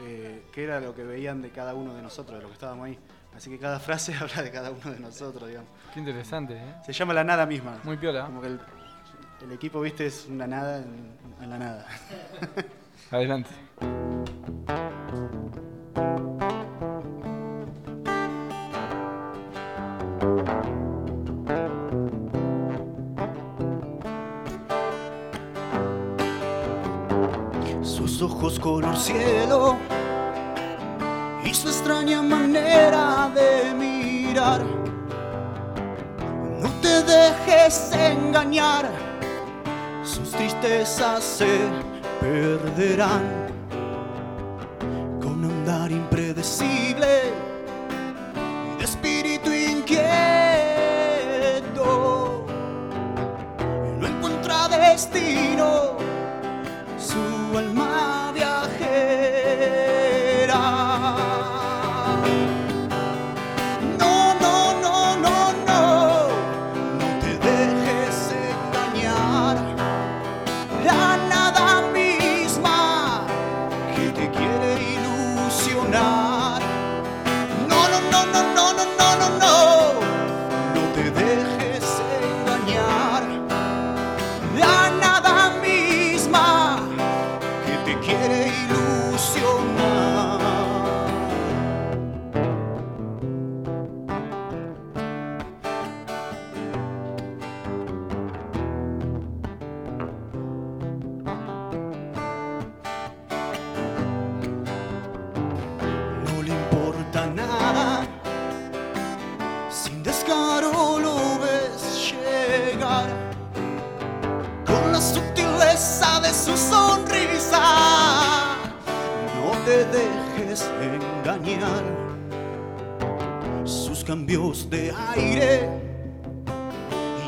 eh, qué era lo que veían de cada uno de nosotros, de los que estábamos ahí. Así que cada <laughs> frase <laughs> habla de cada uno de nosotros, digamos. Qué interesante, ¿eh? Se llama La Nada Misma. Muy piola. Como que el, el equipo, viste, es una nada en, en la nada. Adelante. Sus ojos color cielo y su extraña manera de mirar. No te dejes engañar, sus tristezas se perderán con andar impredecible y de espíritu inquieto. No encuentra destino de aire,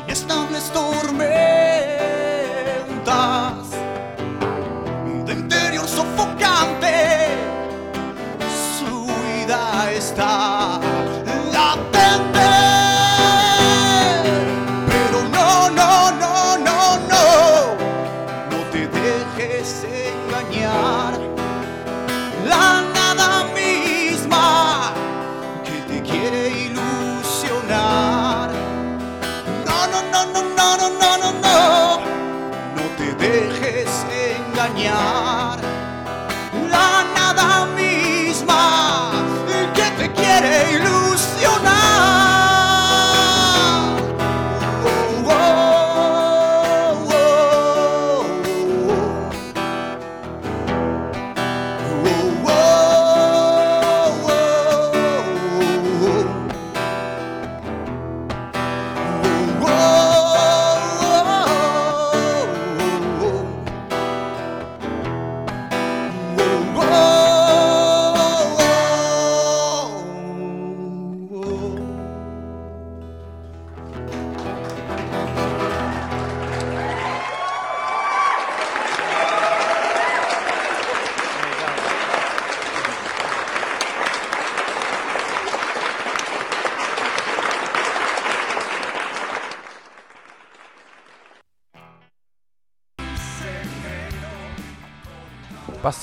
inestables tormentas, de interior sofocante, su vida está latente. Pero no, no, no, no, no, no te dejes engañar.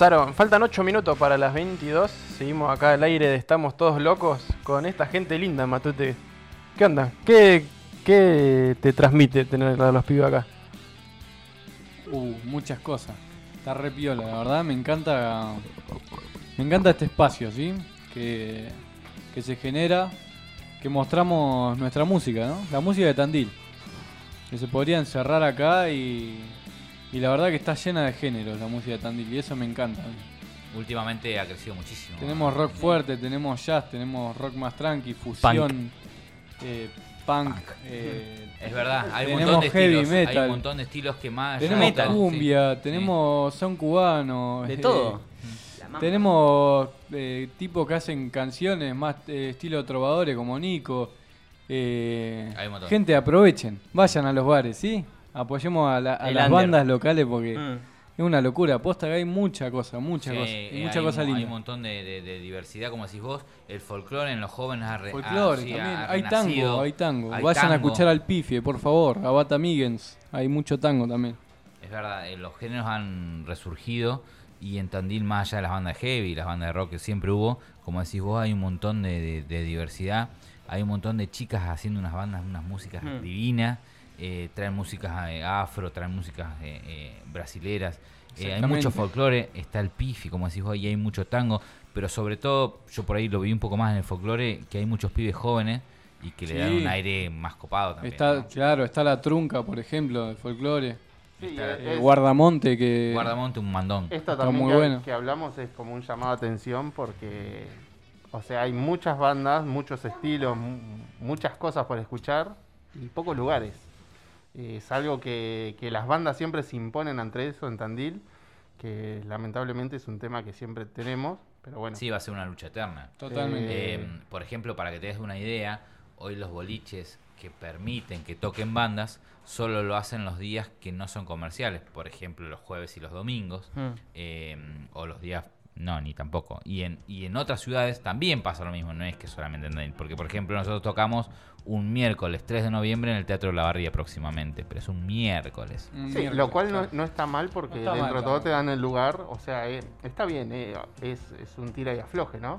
Pasaron, faltan 8 minutos para las 22. Seguimos acá al aire de Estamos Todos Locos con esta gente linda, Matute. ¿Qué onda? ¿Qué, qué te transmite tener a los pibes acá? Uh, muchas cosas. Está re piola, la verdad me encanta. Me encanta este espacio, ¿sí? Que, que se genera, que mostramos nuestra música, ¿no? La música de Tandil. Que se podría encerrar acá y. Y la verdad que está llena de géneros la música de Tandil y eso me encanta. Últimamente ha crecido muchísimo. Tenemos rock fuerte, tenemos jazz, tenemos rock más tranqui, fusión, eh, punk. eh, Es verdad, hay un tenemos montón de heavy estilos. Hay metal. un montón de estilos que más. Tenemos metal, cumbia, sí. tenemos son cubanos. De eh, todo. Mamba. tenemos eh, tipos que hacen canciones más eh, estilo trovadores como Nico. Eh, Hay un montón. gente, aprovechen, vayan a los bares, ¿sí? Apoyemos a, la- a las under. bandas locales porque Mm. es una locura. Posta que hay mucha cosa, mucha Sí, cosa. Y mucha hay cosa un- Hay linda. un montón de, de- de diversidad, como decís vos. El folclore en los jóvenes ha re- ha- Folclore sí, también. ha Hay renacido. tango, hay tango. Hay Vayan a escuchar al Pifie, por favor. A Bata Miggins. Hay mucho tango también. Es verdad, eh, los géneros han resurgido y en Tandil, más allá de las bandas heavy, las bandas de rock que siempre hubo, como decís vos, hay un montón de, de- de diversidad. Hay un montón de chicas haciendo unas bandas, unas músicas Mm. divinas. Eh, traen músicas eh, afro, traen músicas eh, eh, brasileras. Eh, hay mucho folclore, está el pifi, como decís vos, y hay mucho tango. Pero sobre todo, yo por ahí lo vi un poco más en el folclore, que hay muchos pibes jóvenes y que le dan un aire más copado también. Está, ¿no? claro, está la trunca, por ejemplo, del folclore. Sí, Está- es- Guardamonte que Guardamonte un mandón. Esto Está también muy que, bueno. que hablamos es como un llamado a atención porque, o sea, hay muchas bandas, muchos estilos, mu- muchas cosas por escuchar y pocos lugares. Es algo que, que las bandas siempre se imponen ante eso en Tandil, que lamentablemente es un tema que siempre tenemos, pero bueno. Sí, va a ser una lucha eterna. Totalmente. Eh, por ejemplo, para que te des una idea, hoy los boliches que permiten que toquen bandas solo lo hacen los días que no son comerciales. Por ejemplo, los jueves y los domingos. Mm. eh, o los días... No, ni tampoco. Y en, y en otras ciudades también pasa lo mismo. No es que solamente en Tandil. Porque, por ejemplo, nosotros tocamos un miércoles 3 de noviembre en el Teatro de la Barría próximamente. Pero es un miércoles. Un Sí, miércoles, lo cual no, está mal porque No está dentro mal, de todo claro. te dan el lugar, o sea, eh, está bien, eh, es, es un tira y afloje, ¿no?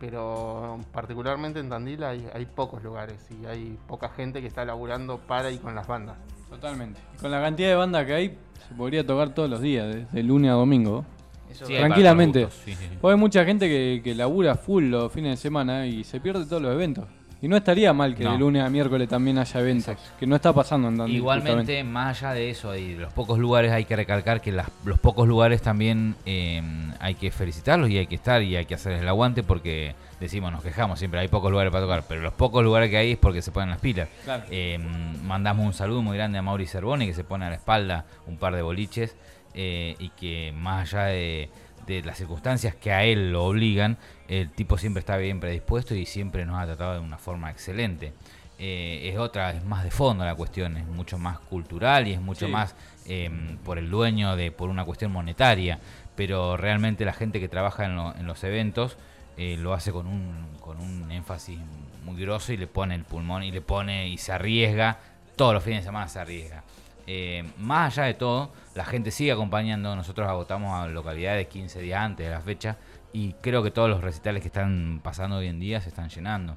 Pero particularmente en Tandil hay, hay pocos lugares y hay poca gente que está laburando para y con las bandas. Totalmente. Y con la cantidad de bandas que hay, se podría tocar todos los días, desde lunes a domingo. Eso Sí, hay Tranquilamente. sí, sí, hay mucha gente que, que labura full los fines de semana y se pierde todos los eventos. Y no estaría mal que No. de lunes a miércoles también haya eventos, que no está pasando en. Igualmente, justamente. más allá de eso y los pocos lugares, hay que recalcar que las- los pocos lugares también eh, hay que felicitarlos y hay que estar y hay que hacerles el aguante porque decimos, nos quejamos siempre, hay pocos lugares para tocar, pero los pocos lugares que hay es porque se ponen las pilas. Claro. Eh, mandamos un saludo muy grande a Mauri Cervoni que se pone a la espalda un par de boliches eh, y que más allá de, de las circunstancias que a él lo obligan, el tipo siempre está bien predispuesto y siempre nos ha tratado de una forma excelente. Eh, es otra, es más de fondo la cuestión, es mucho más cultural y es mucho Sí. más eh, por el dueño de por una cuestión monetaria, pero realmente la gente que trabaja en, lo- en los eventos eh, lo hace con un, con un énfasis muy grosso y le pone el pulmón y le pone y se arriesga, todos los fines de semana se arriesga. Eh, más allá de todo, la gente sigue acompañando, nosotros agotamos a localidades 15 días antes de la fecha y creo que todos los recitales que están pasando hoy en día se están llenando.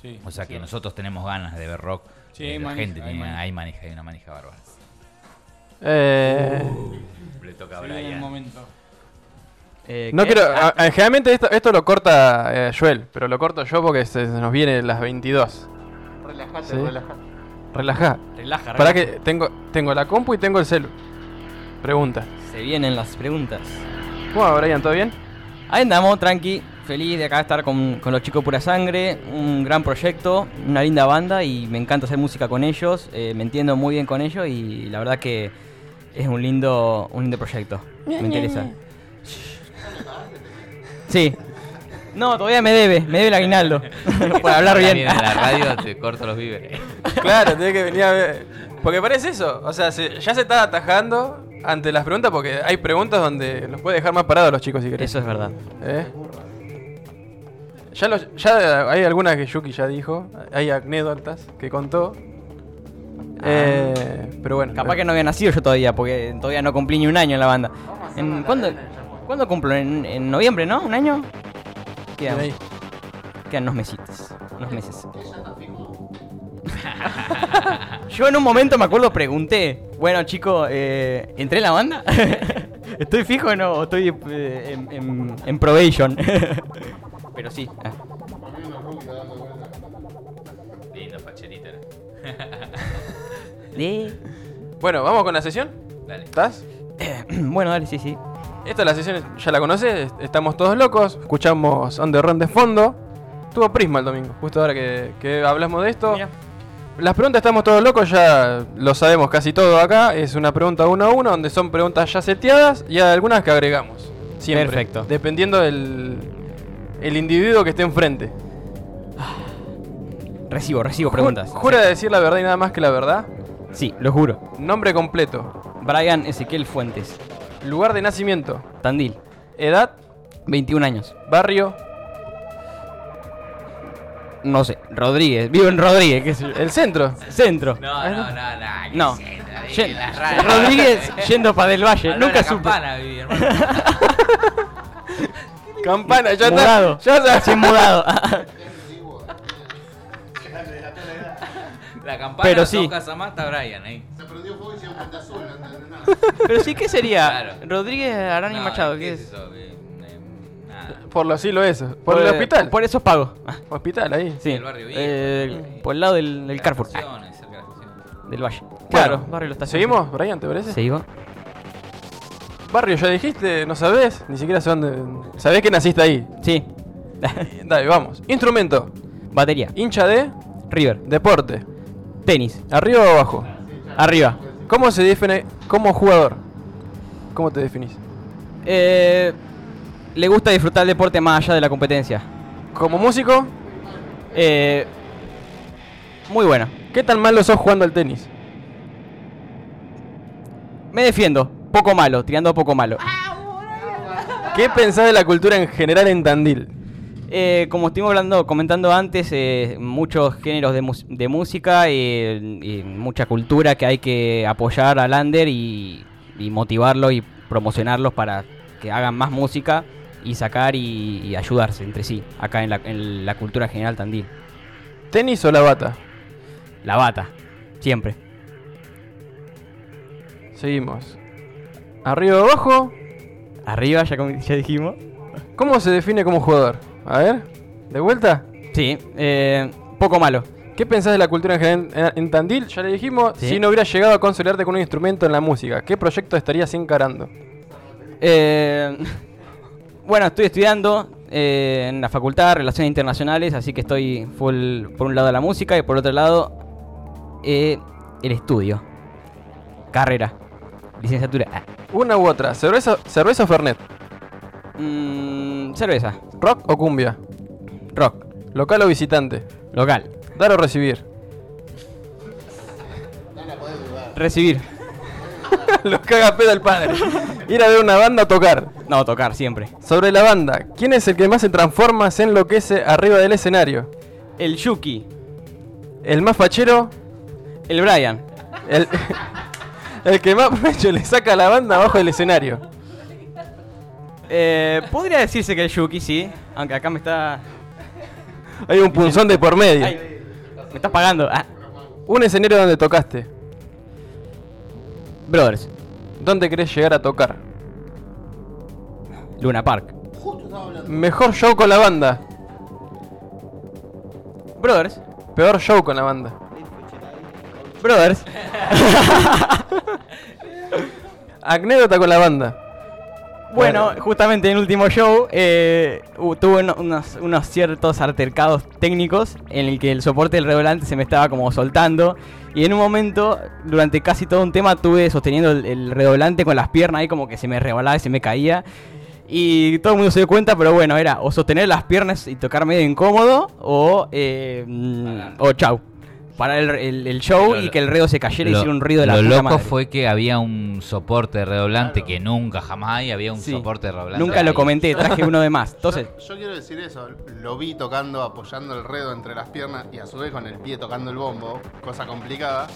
Sí, O sea que nosotros tenemos ganas de ver rock. Sí, Eh, hay la manija, gente hay tiene, manija. hay manija, hay una manija bárbara. Eh, Le toca a el Brian. momento. Eh, no quiero. Ah, a- a- generalmente esto, esto lo corta eh, Joel, pero lo corto yo porque se, se nos viene las 22. Relajate, Sí. relajate. Relajá. relaja, Para relaja. que tengo, tengo la compu y tengo el celu. Pregunta. Se vienen las preguntas. ¿Cómo va, Brian? ¿Todo bien? Ahí andamos, tranqui. Feliz de acá estar con, con los chicos Pura Sangre. Un gran proyecto, una linda banda y me encanta hacer música con ellos. eh, me entiendo muy bien con ellos y la verdad que es un lindo, un lindo proyecto. Me interesa. Sí. No, todavía me debe, me debe el aguinaldo. <laughs> Por hablar bien. En la radio te corto los víveres. Claro, tiene que venir a ver. Porque parece eso. O sea, se- ya se está atajando ante las preguntas porque hay preguntas donde los puede dejar más parados los chicos si querés. Eso es verdad. ¿Eh? Ya, los- ya hay algunas que Yuki ya dijo. Hay anécdotas que contó. Eh, pero bueno. Capaz que no había nacido yo todavía, porque todavía no cumplí ni un año en la banda. ¿En, ¿cuándo, ¿Cuándo cumplo? ¿En, en noviembre, no? ¿Un año? Quedan, quedan unos mesitos, unos meses. <laughs> Yo en un momento me acuerdo pregunté, bueno chicos, eh, ¿entré en la banda? <laughs> ¿Estoy fijo o no? ¿O ¿Estoy eh, en, en- en probation? <laughs> Pero sí. ah. Lindo facherita. <laughs> De- Bueno, vamos con la sesión. Dale. ¿Estás? <clears throat> bueno, dale, sí, sí. Esta es la sesión, ya la conoces, estamos todos locos, escuchamos On The Run de fondo. Tuvo Prisma el domingo, justo ahora que, que hablamos de esto. Mira. Las preguntas estamos todos locos, ya lo sabemos casi todo acá. Es una pregunta uno a uno, donde son preguntas ya seteadas y hay algunas que agregamos. Siempre. Perfecto. Dependiendo del el individuo que esté enfrente. Recibo, recibo preguntas. Ju- ¿Jura decir la verdad y nada más que la verdad? Sí, lo juro. Nombre completo. Brian Ezequiel Fuentes. Lugar de nacimiento. Tandil. Edad. 21 años. Barrio. No sé, Rodríguez. Vivo en Rodríguez, qué sé yo. El centro. Centro. No, no, no, no. ¿qué No. es esto? Ahí Ye- en la radio. Rodríguez yendo para Del Valle. Nunca la supe. campana viví, hermano. <laughs> Campana, ya Mudado. está. Ya está. Recién mudado. La campana, Pero sí. más, está Brian ahí. Se prendió fuego y se dio un puente azul, no entendés nada. Pero sí, ¿qué sería? Claro. Rodríguez Arani No, Machado, ¿qué ¿qué es es? eso? Por los hilos eso. Por el eh, hospital. Por eso pago. Hospital ahí. Sí. El barrio viejo. eh, por el lado del, del Carrefour. Ah, del Valle. Claro. Barrio lo está ¿Seguimos, Brian, te parece? Seguimos. Barrio, ya dijiste, no sabés, ni siquiera sé dónde. ¿Sabés que naciste ahí? Sí. <laughs> Dale, vamos. Instrumento. Batería. Hincha de. River. Deporte. Tenis. ¿Arriba o abajo? Arriba. ¿Cómo se define como jugador? ¿Cómo te definís? Eh, le gusta disfrutar el deporte más allá de la competencia. ¿Como músico? Eh, muy bueno. ¿Qué tan malo sos jugando al tenis? Me defiendo. Poco malo, tirando poco malo. ¿Qué pensás de la cultura en general en Tandil? Eh, como estuvimos hablando, comentando antes, eh, muchos géneros de, mus- de música eh, y mucha cultura que hay que apoyar al under y, y motivarlo y promocionarlos para que hagan más música y sacar y, y ayudarse entre sí, acá en la, en la cultura general Tandil. ¿Tenis o la bata? La bata, siempre. Seguimos. ¿Arriba o abajo? Arriba, ya, como- ya dijimos. ¿Cómo se define como jugador? A ver, ¿de vuelta? Sí, eh, poco malo. ¿Qué pensás de la cultura en general en, en Tandil? Ya le dijimos, Sí. si no hubieras llegado a consolidarte con un instrumento en la música, ¿qué proyecto estarías encarando? Eh, <laughs> bueno, estoy estudiando eh, en la facultad Relaciones Internacionales, así que estoy full por un lado la música y por otro lado eh, el estudio. Carrera. Licenciatura. Ah. Una u otra, ¿cerveza, cerveza o Fernet? Mm, cerveza. ¿Rock o cumbia? Rock. ¿Local o visitante? Local. ¿Dar o recibir? Recibir. <laughs> Los caga pedo el padre. Ir a ver una banda o tocar. No, tocar siempre. Sobre la banda, ¿quién es el que más se transforma, se enloquece arriba del escenario? El Yuki. ¿El más fachero? El Brian. El, <laughs> el que más pecho le saca a la banda abajo del escenario. Eh, podría decirse que el Yuki, sí. Aunque acá me está. Hay un punzón de por medio. Ay, me estás pagando. Ah. Un escenario donde tocaste. Brothers. ¿Dónde querés llegar a tocar? Luna Park. Mejor show con la banda. Brothers. Peor show con la banda. Brothers. <laughs> <laughs> Anécdota con la banda. Bueno, justamente en el último show eh, tuve uno- unos, unos ciertos altercados técnicos en el que el soporte del redoblante se me estaba como soltando y en un momento, durante casi todo un tema, tuve sosteniendo el, el redoblante con las piernas ahí como que se me rebalaba y se me caía. Y todo el mundo se dio cuenta, pero bueno, era o sostener las piernas y tocar medio incómodo o, eh, mm, o chau. Parar el, el- el show Lo- y que el redo se cayera y Lo- hiciera un ruido de la Lo puta loco madre. fue que había un soporte de redoblante que nunca jamás hay, había un Sí. soporte de redoblante. Nunca lo comenté, traje uno de más. <laughs> Entonces, Yo, yo quiero decir eso, lo vi tocando, apoyando el redo entre las piernas y a su vez con el pie tocando el bombo, cosa complicada.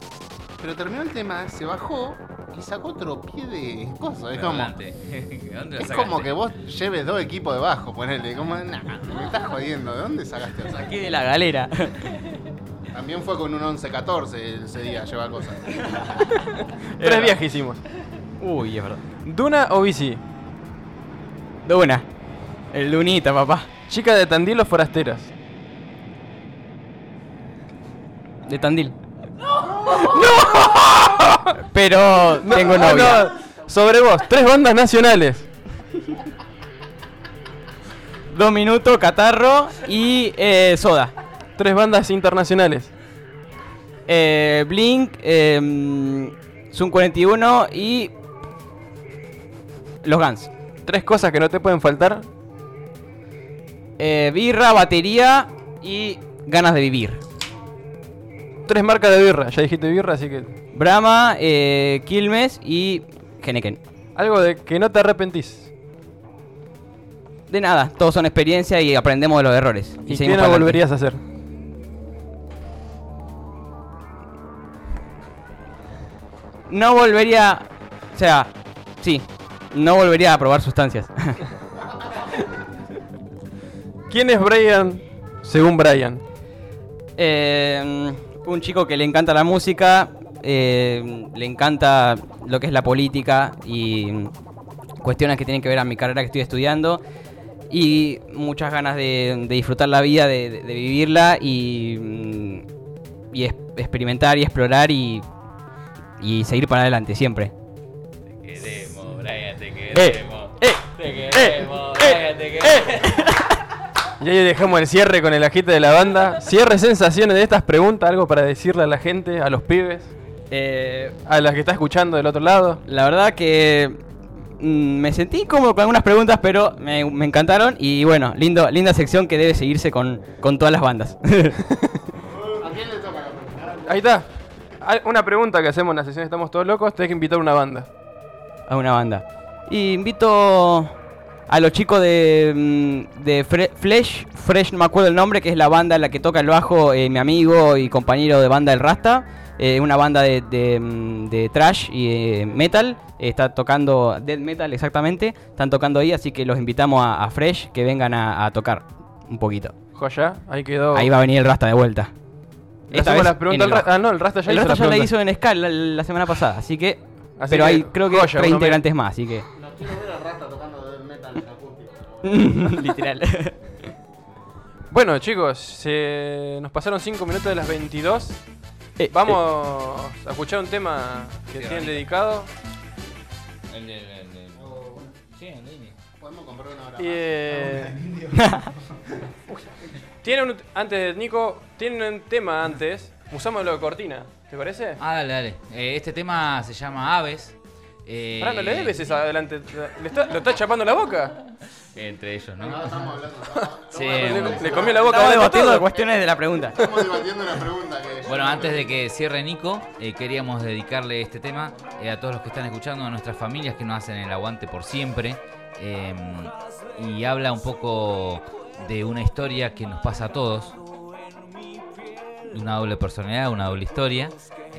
Pero terminó el tema, se bajó y sacó otro pie de cosas. Es como, Redoblante. <laughs> ¿Dónde lo es como que vos lleves dos equipos de bajo, ponele. Como, nah, me estás jodiendo, ¿de dónde sacaste eso? saqué de la galera. <laughs> También fue con un 11-14 ese día, lleva cosas. <laughs> Tres viajes hicimos. Uy, es verdad. ¿Duna o bici? De una. El lunita, papá. ¿Chica de Tandil o forasteras? De Tandil. <laughs> Pero tengo No, novia. no, Sobre vos, tres bandas nacionales. Dos minutos, catarro y eh, soda. Tres bandas internacionales. Eh, Blink, eh, Zoom 41 y los Guns. Tres cosas que no te pueden faltar. Eh, birra, batería y ganas de vivir. tres marcas de birra. Ya dijiste birra, así que. Brahma, eh, Quilmes y Henneken. Algo de que no te arrepentís. De nada, todos son experiencia y aprendemos de los errores. ¿Y, qué seguimos no volverías a hacer? No volvería. O sea, sí. No volvería a probar sustancias. <laughs> ¿Quién es Brian según Brian? Eh, un chico que le encanta la música, eh, le encanta lo que es la política y cuestiones que tienen que ver a mi carrera que estoy estudiando y muchas ganas de, de disfrutar la vida, de, de- de vivirla y, mm, y es- experimentar y explorar y, y seguir para adelante siempre. Queremos, Brian, te Eh, queremos. eh, te eh, queremos, eh, Brian, te queremos. <laughs> Y ahí dejamos el cierre con el agite de la banda. Cierre sensaciones de estas preguntas, algo para decirle a la gente, a los pibes, Eh, a las que está escuchando del otro lado. La verdad que mm, me sentí incómodo con algunas preguntas, pero me, me encantaron y bueno, lindo, linda sección que debe seguirse con, con todas las bandas. <laughs> Ahí está. Hay Una pregunta que hacemos en la sesión Estamos Todos Locos, tenés que invitar a una banda. a una banda. Y invito a los chicos de, mm, de Fre- Flesh, Fresh no me acuerdo el nombre, que es la banda en la que toca el bajo eh, mi amigo y compañero de banda El Rasta. eh, una banda de, de, mm, de trash y eh, metal. está tocando death metal exactamente. Están tocando ahí, así que los invitamos a, a Fresh que vengan a, a tocar un poquito. Joya, ahí quedó. Ahí va a venir el Rasta de vuelta. Preguntas en el al ah, no, el Rasta ya el hizo Rasta las ya la hizo en Ska la, la semana pasada, así que. Así pero que, hay creo que joya, tres integrantes más, así que. No quiero ver a Rasta tocando metal acústico. <laughs> Literal. <laughs> Bueno, chicos, se- nos pasaron 5 minutos de las 22. Eh, Vamos a escuchar un tema que tienen dedicado. El de- el de- Sí, el de. Podemos comprar una hora Y, eh, <laughs> tiene un, antes de Nico, tiene un tema antes. Usamos lo de cortina, ¿te parece? Ah, dale, dale. Eh, este tema se llama Aves. Eh, Pará, no le debes esa adelante. ¿Le está- ¿Lo está chapando la boca? Entre ellos, ¿no? No, estamos hablando. Sí, Le, bueno. le comió la boca. Estamos adelante debatiendo cuestiones de la pregunta. Estamos debatiendo una pregunta que. Bueno, antes de que cierre Nico, eh, queríamos dedicarle este tema eh, a todos los que están escuchando, a nuestras familias que nos hacen el aguante por siempre. eh, y habla un poco de una historia que nos pasa a todos. Una doble personalidad, una doble historia.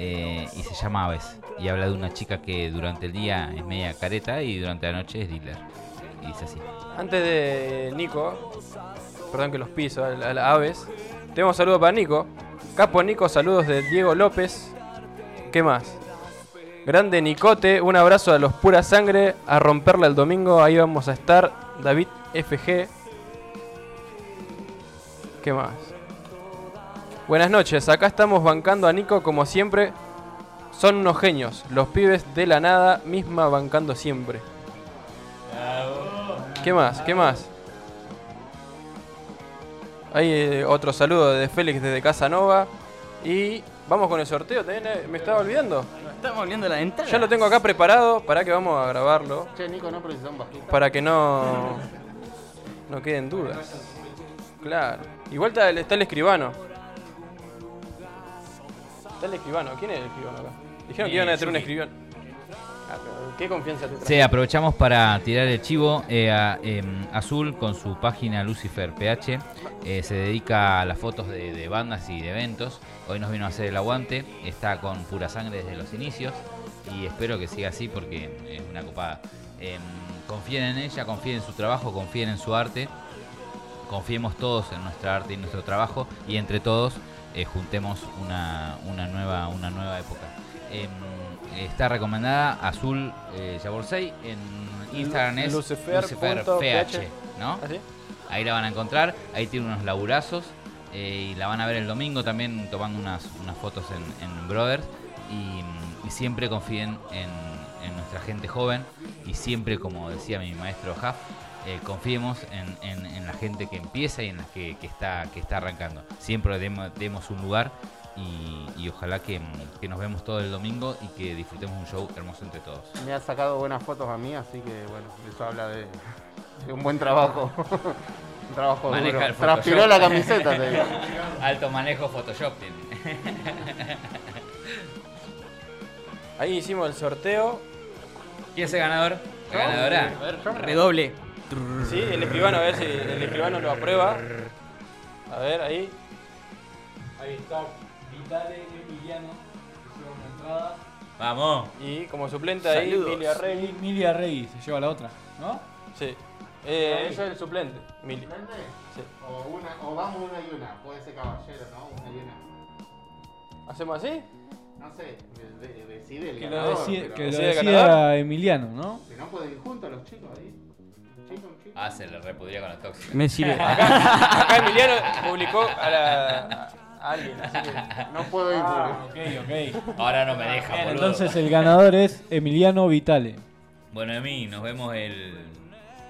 eh, y se llama Aves. Y habla de una chica que durante el día es media careta y durante la noche es dealer. Y dice así. Antes de Nico, perdón que los piso, a, a las aves. Tenemos saludos para Nico. Capo Nico, saludos de Diego López. ¿Qué más? Grande Nicote, un abrazo a los pura sangre. A romperla el domingo, ahí vamos a estar. David FG. ¿Qué más? Buenas noches, acá estamos bancando a Nico como siempre. Son unos genios, los pibes de la nada, misma bancando siempre. ¿Qué más? ¿Qué más? Hay eh, otro saludo de Félix desde Casanova. Y vamos con el sorteo también. eh, Me estaba olvidando. Estamos la ventana. Ya lo tengo acá preparado para que vamos a grabarlo. Che, Nico, no precisamos. Para que no. No queden dudas. Claro. Igual está, el- está el escribano. Está el escribano. ¿Quién es el escribano acá? Dijeron que iban a tener un escribano. Ah, pero ¿Qué confianza te trae? Sí, aprovechamos para tirar el chivo eh, a em, Azul con su página Lucifer PH. eh, se dedica a las fotos de, de bandas y de eventos. Hoy nos vino a hacer el aguante. Está con pura sangre desde los inicios. Y espero que siga así porque es una copada. Em, confíen en ella, confíen en su trabajo, confíen en su arte. Confiemos todos en nuestra arte y nuestro trabajo. Y entre todos eh, juntemos una, una nueva, una nueva época. Em, está recomendada Azul eh, Yaborsei en Instagram es Lucifer PH. ¿no? ¿Ah? Ahí la van a encontrar, ahí tiene unos laburazos eh, y la van a ver el domingo también tomando unas, unas fotos en, en Brothers y, mm, y siempre confíen en, en nuestra gente joven y siempre, como decía mi maestro Huff, eh, confiemos en, en- en la gente que empieza y en la que, que está, que está arrancando. Siempre demos, demos un lugar y, y ojalá que, que nos vemos todo el domingo y que disfrutemos un show hermoso entre todos. Me ha sacado buenas fotos a mí, así que bueno, eso habla de, de un buen trabajo. <laughs> un trabajo Maneja duro. el. Transpiró la camiseta, te digo. <laughs> Alto manejo Photoshop tiene. Ahí hicimos el sorteo. ¿Quién es el ganador? ¿La ganadora? Redoble. Sí, el escribano, a ver si el escribano lo aprueba. A ver, ahí. Ahí está. Vitale Emiliano. Hicimos una entrada. Vamos. Y como suplente ahí, Saludos. Mili Arregui. Y Mili Arregui se lleva la otra, ¿no? Sí. Eh, ella es el suplente, Mili. ¿Suplente? Sí. O, una, o vamos una y una. Puede ser caballero, ¿no? Una y una. ¿Hacemos así? No sé, de- de- decide el Que lo ganador. decida, pero- que lo ¿Decide el decida ganador? Emiliano, ¿no? Si no pueden ir juntos los chicos ahí. Ah, se le repudría con los tóxicos. Me sirve. <laughs> Acá, acá Emiliano publicó a, la, a alguien, así que. No puedo ir Ah, ok, ok. Ahora no me deja, Bien, boludo. entonces el ganador es Emiliano Vitale. Bueno, Emi, nos vemos el,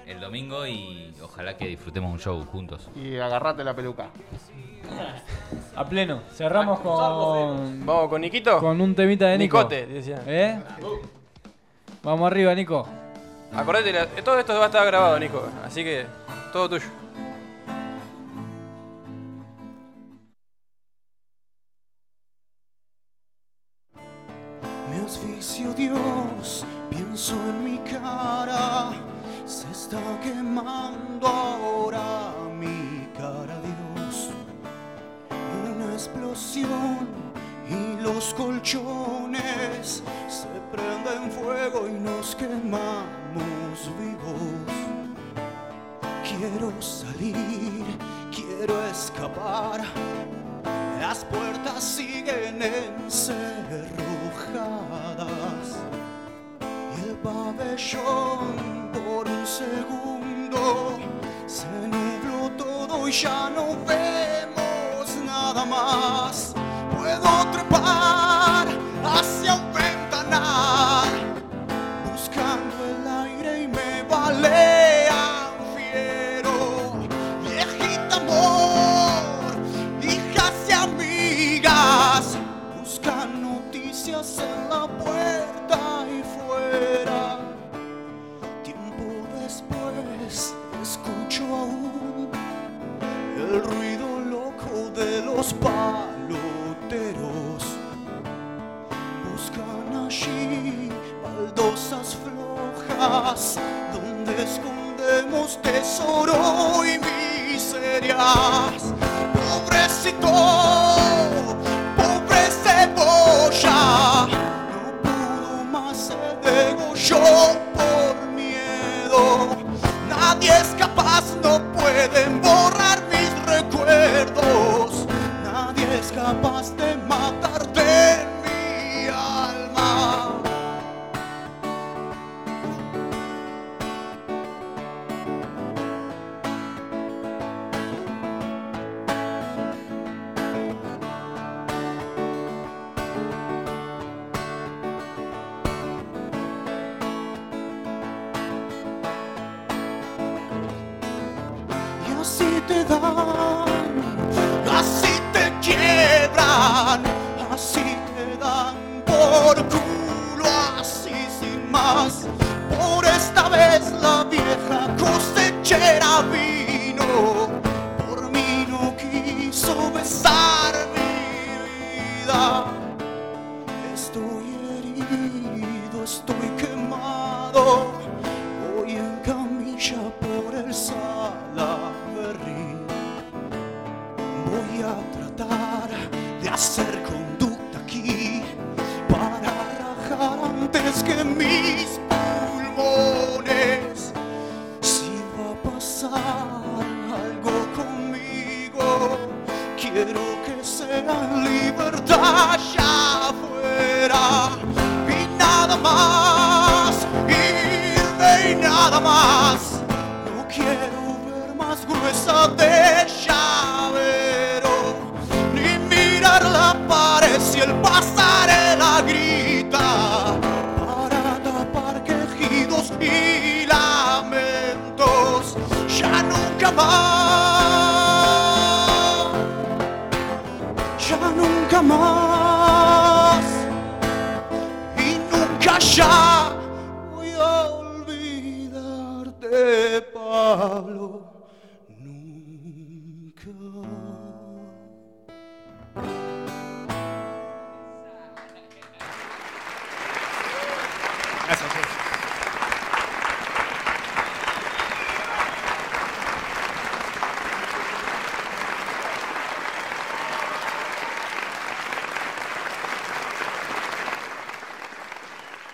el domingo y ojalá que disfrutemos un show juntos. Y agarrate la peluca. A pleno. Cerramos con, Vamos con Niquito. con un temita de Nico. Nicote, decía. ¿Eh? Vamos arriba, Nico. Acordate, todo esto va a estar grabado, Nico. Así que todo tuyo. Me asfixio Dios, pienso en mi cara, se está quemando ahora mi cara Dios. Una explosión y los colchones se prenden fuego y nos quemamos vivos. Quiero salir, quiero escapar. Las puertas siguen encerradas y el pabellón por un segundo se nubló todo y ya no vemos nada más. Puedo trepar hacia un ventanal velas, cubres y.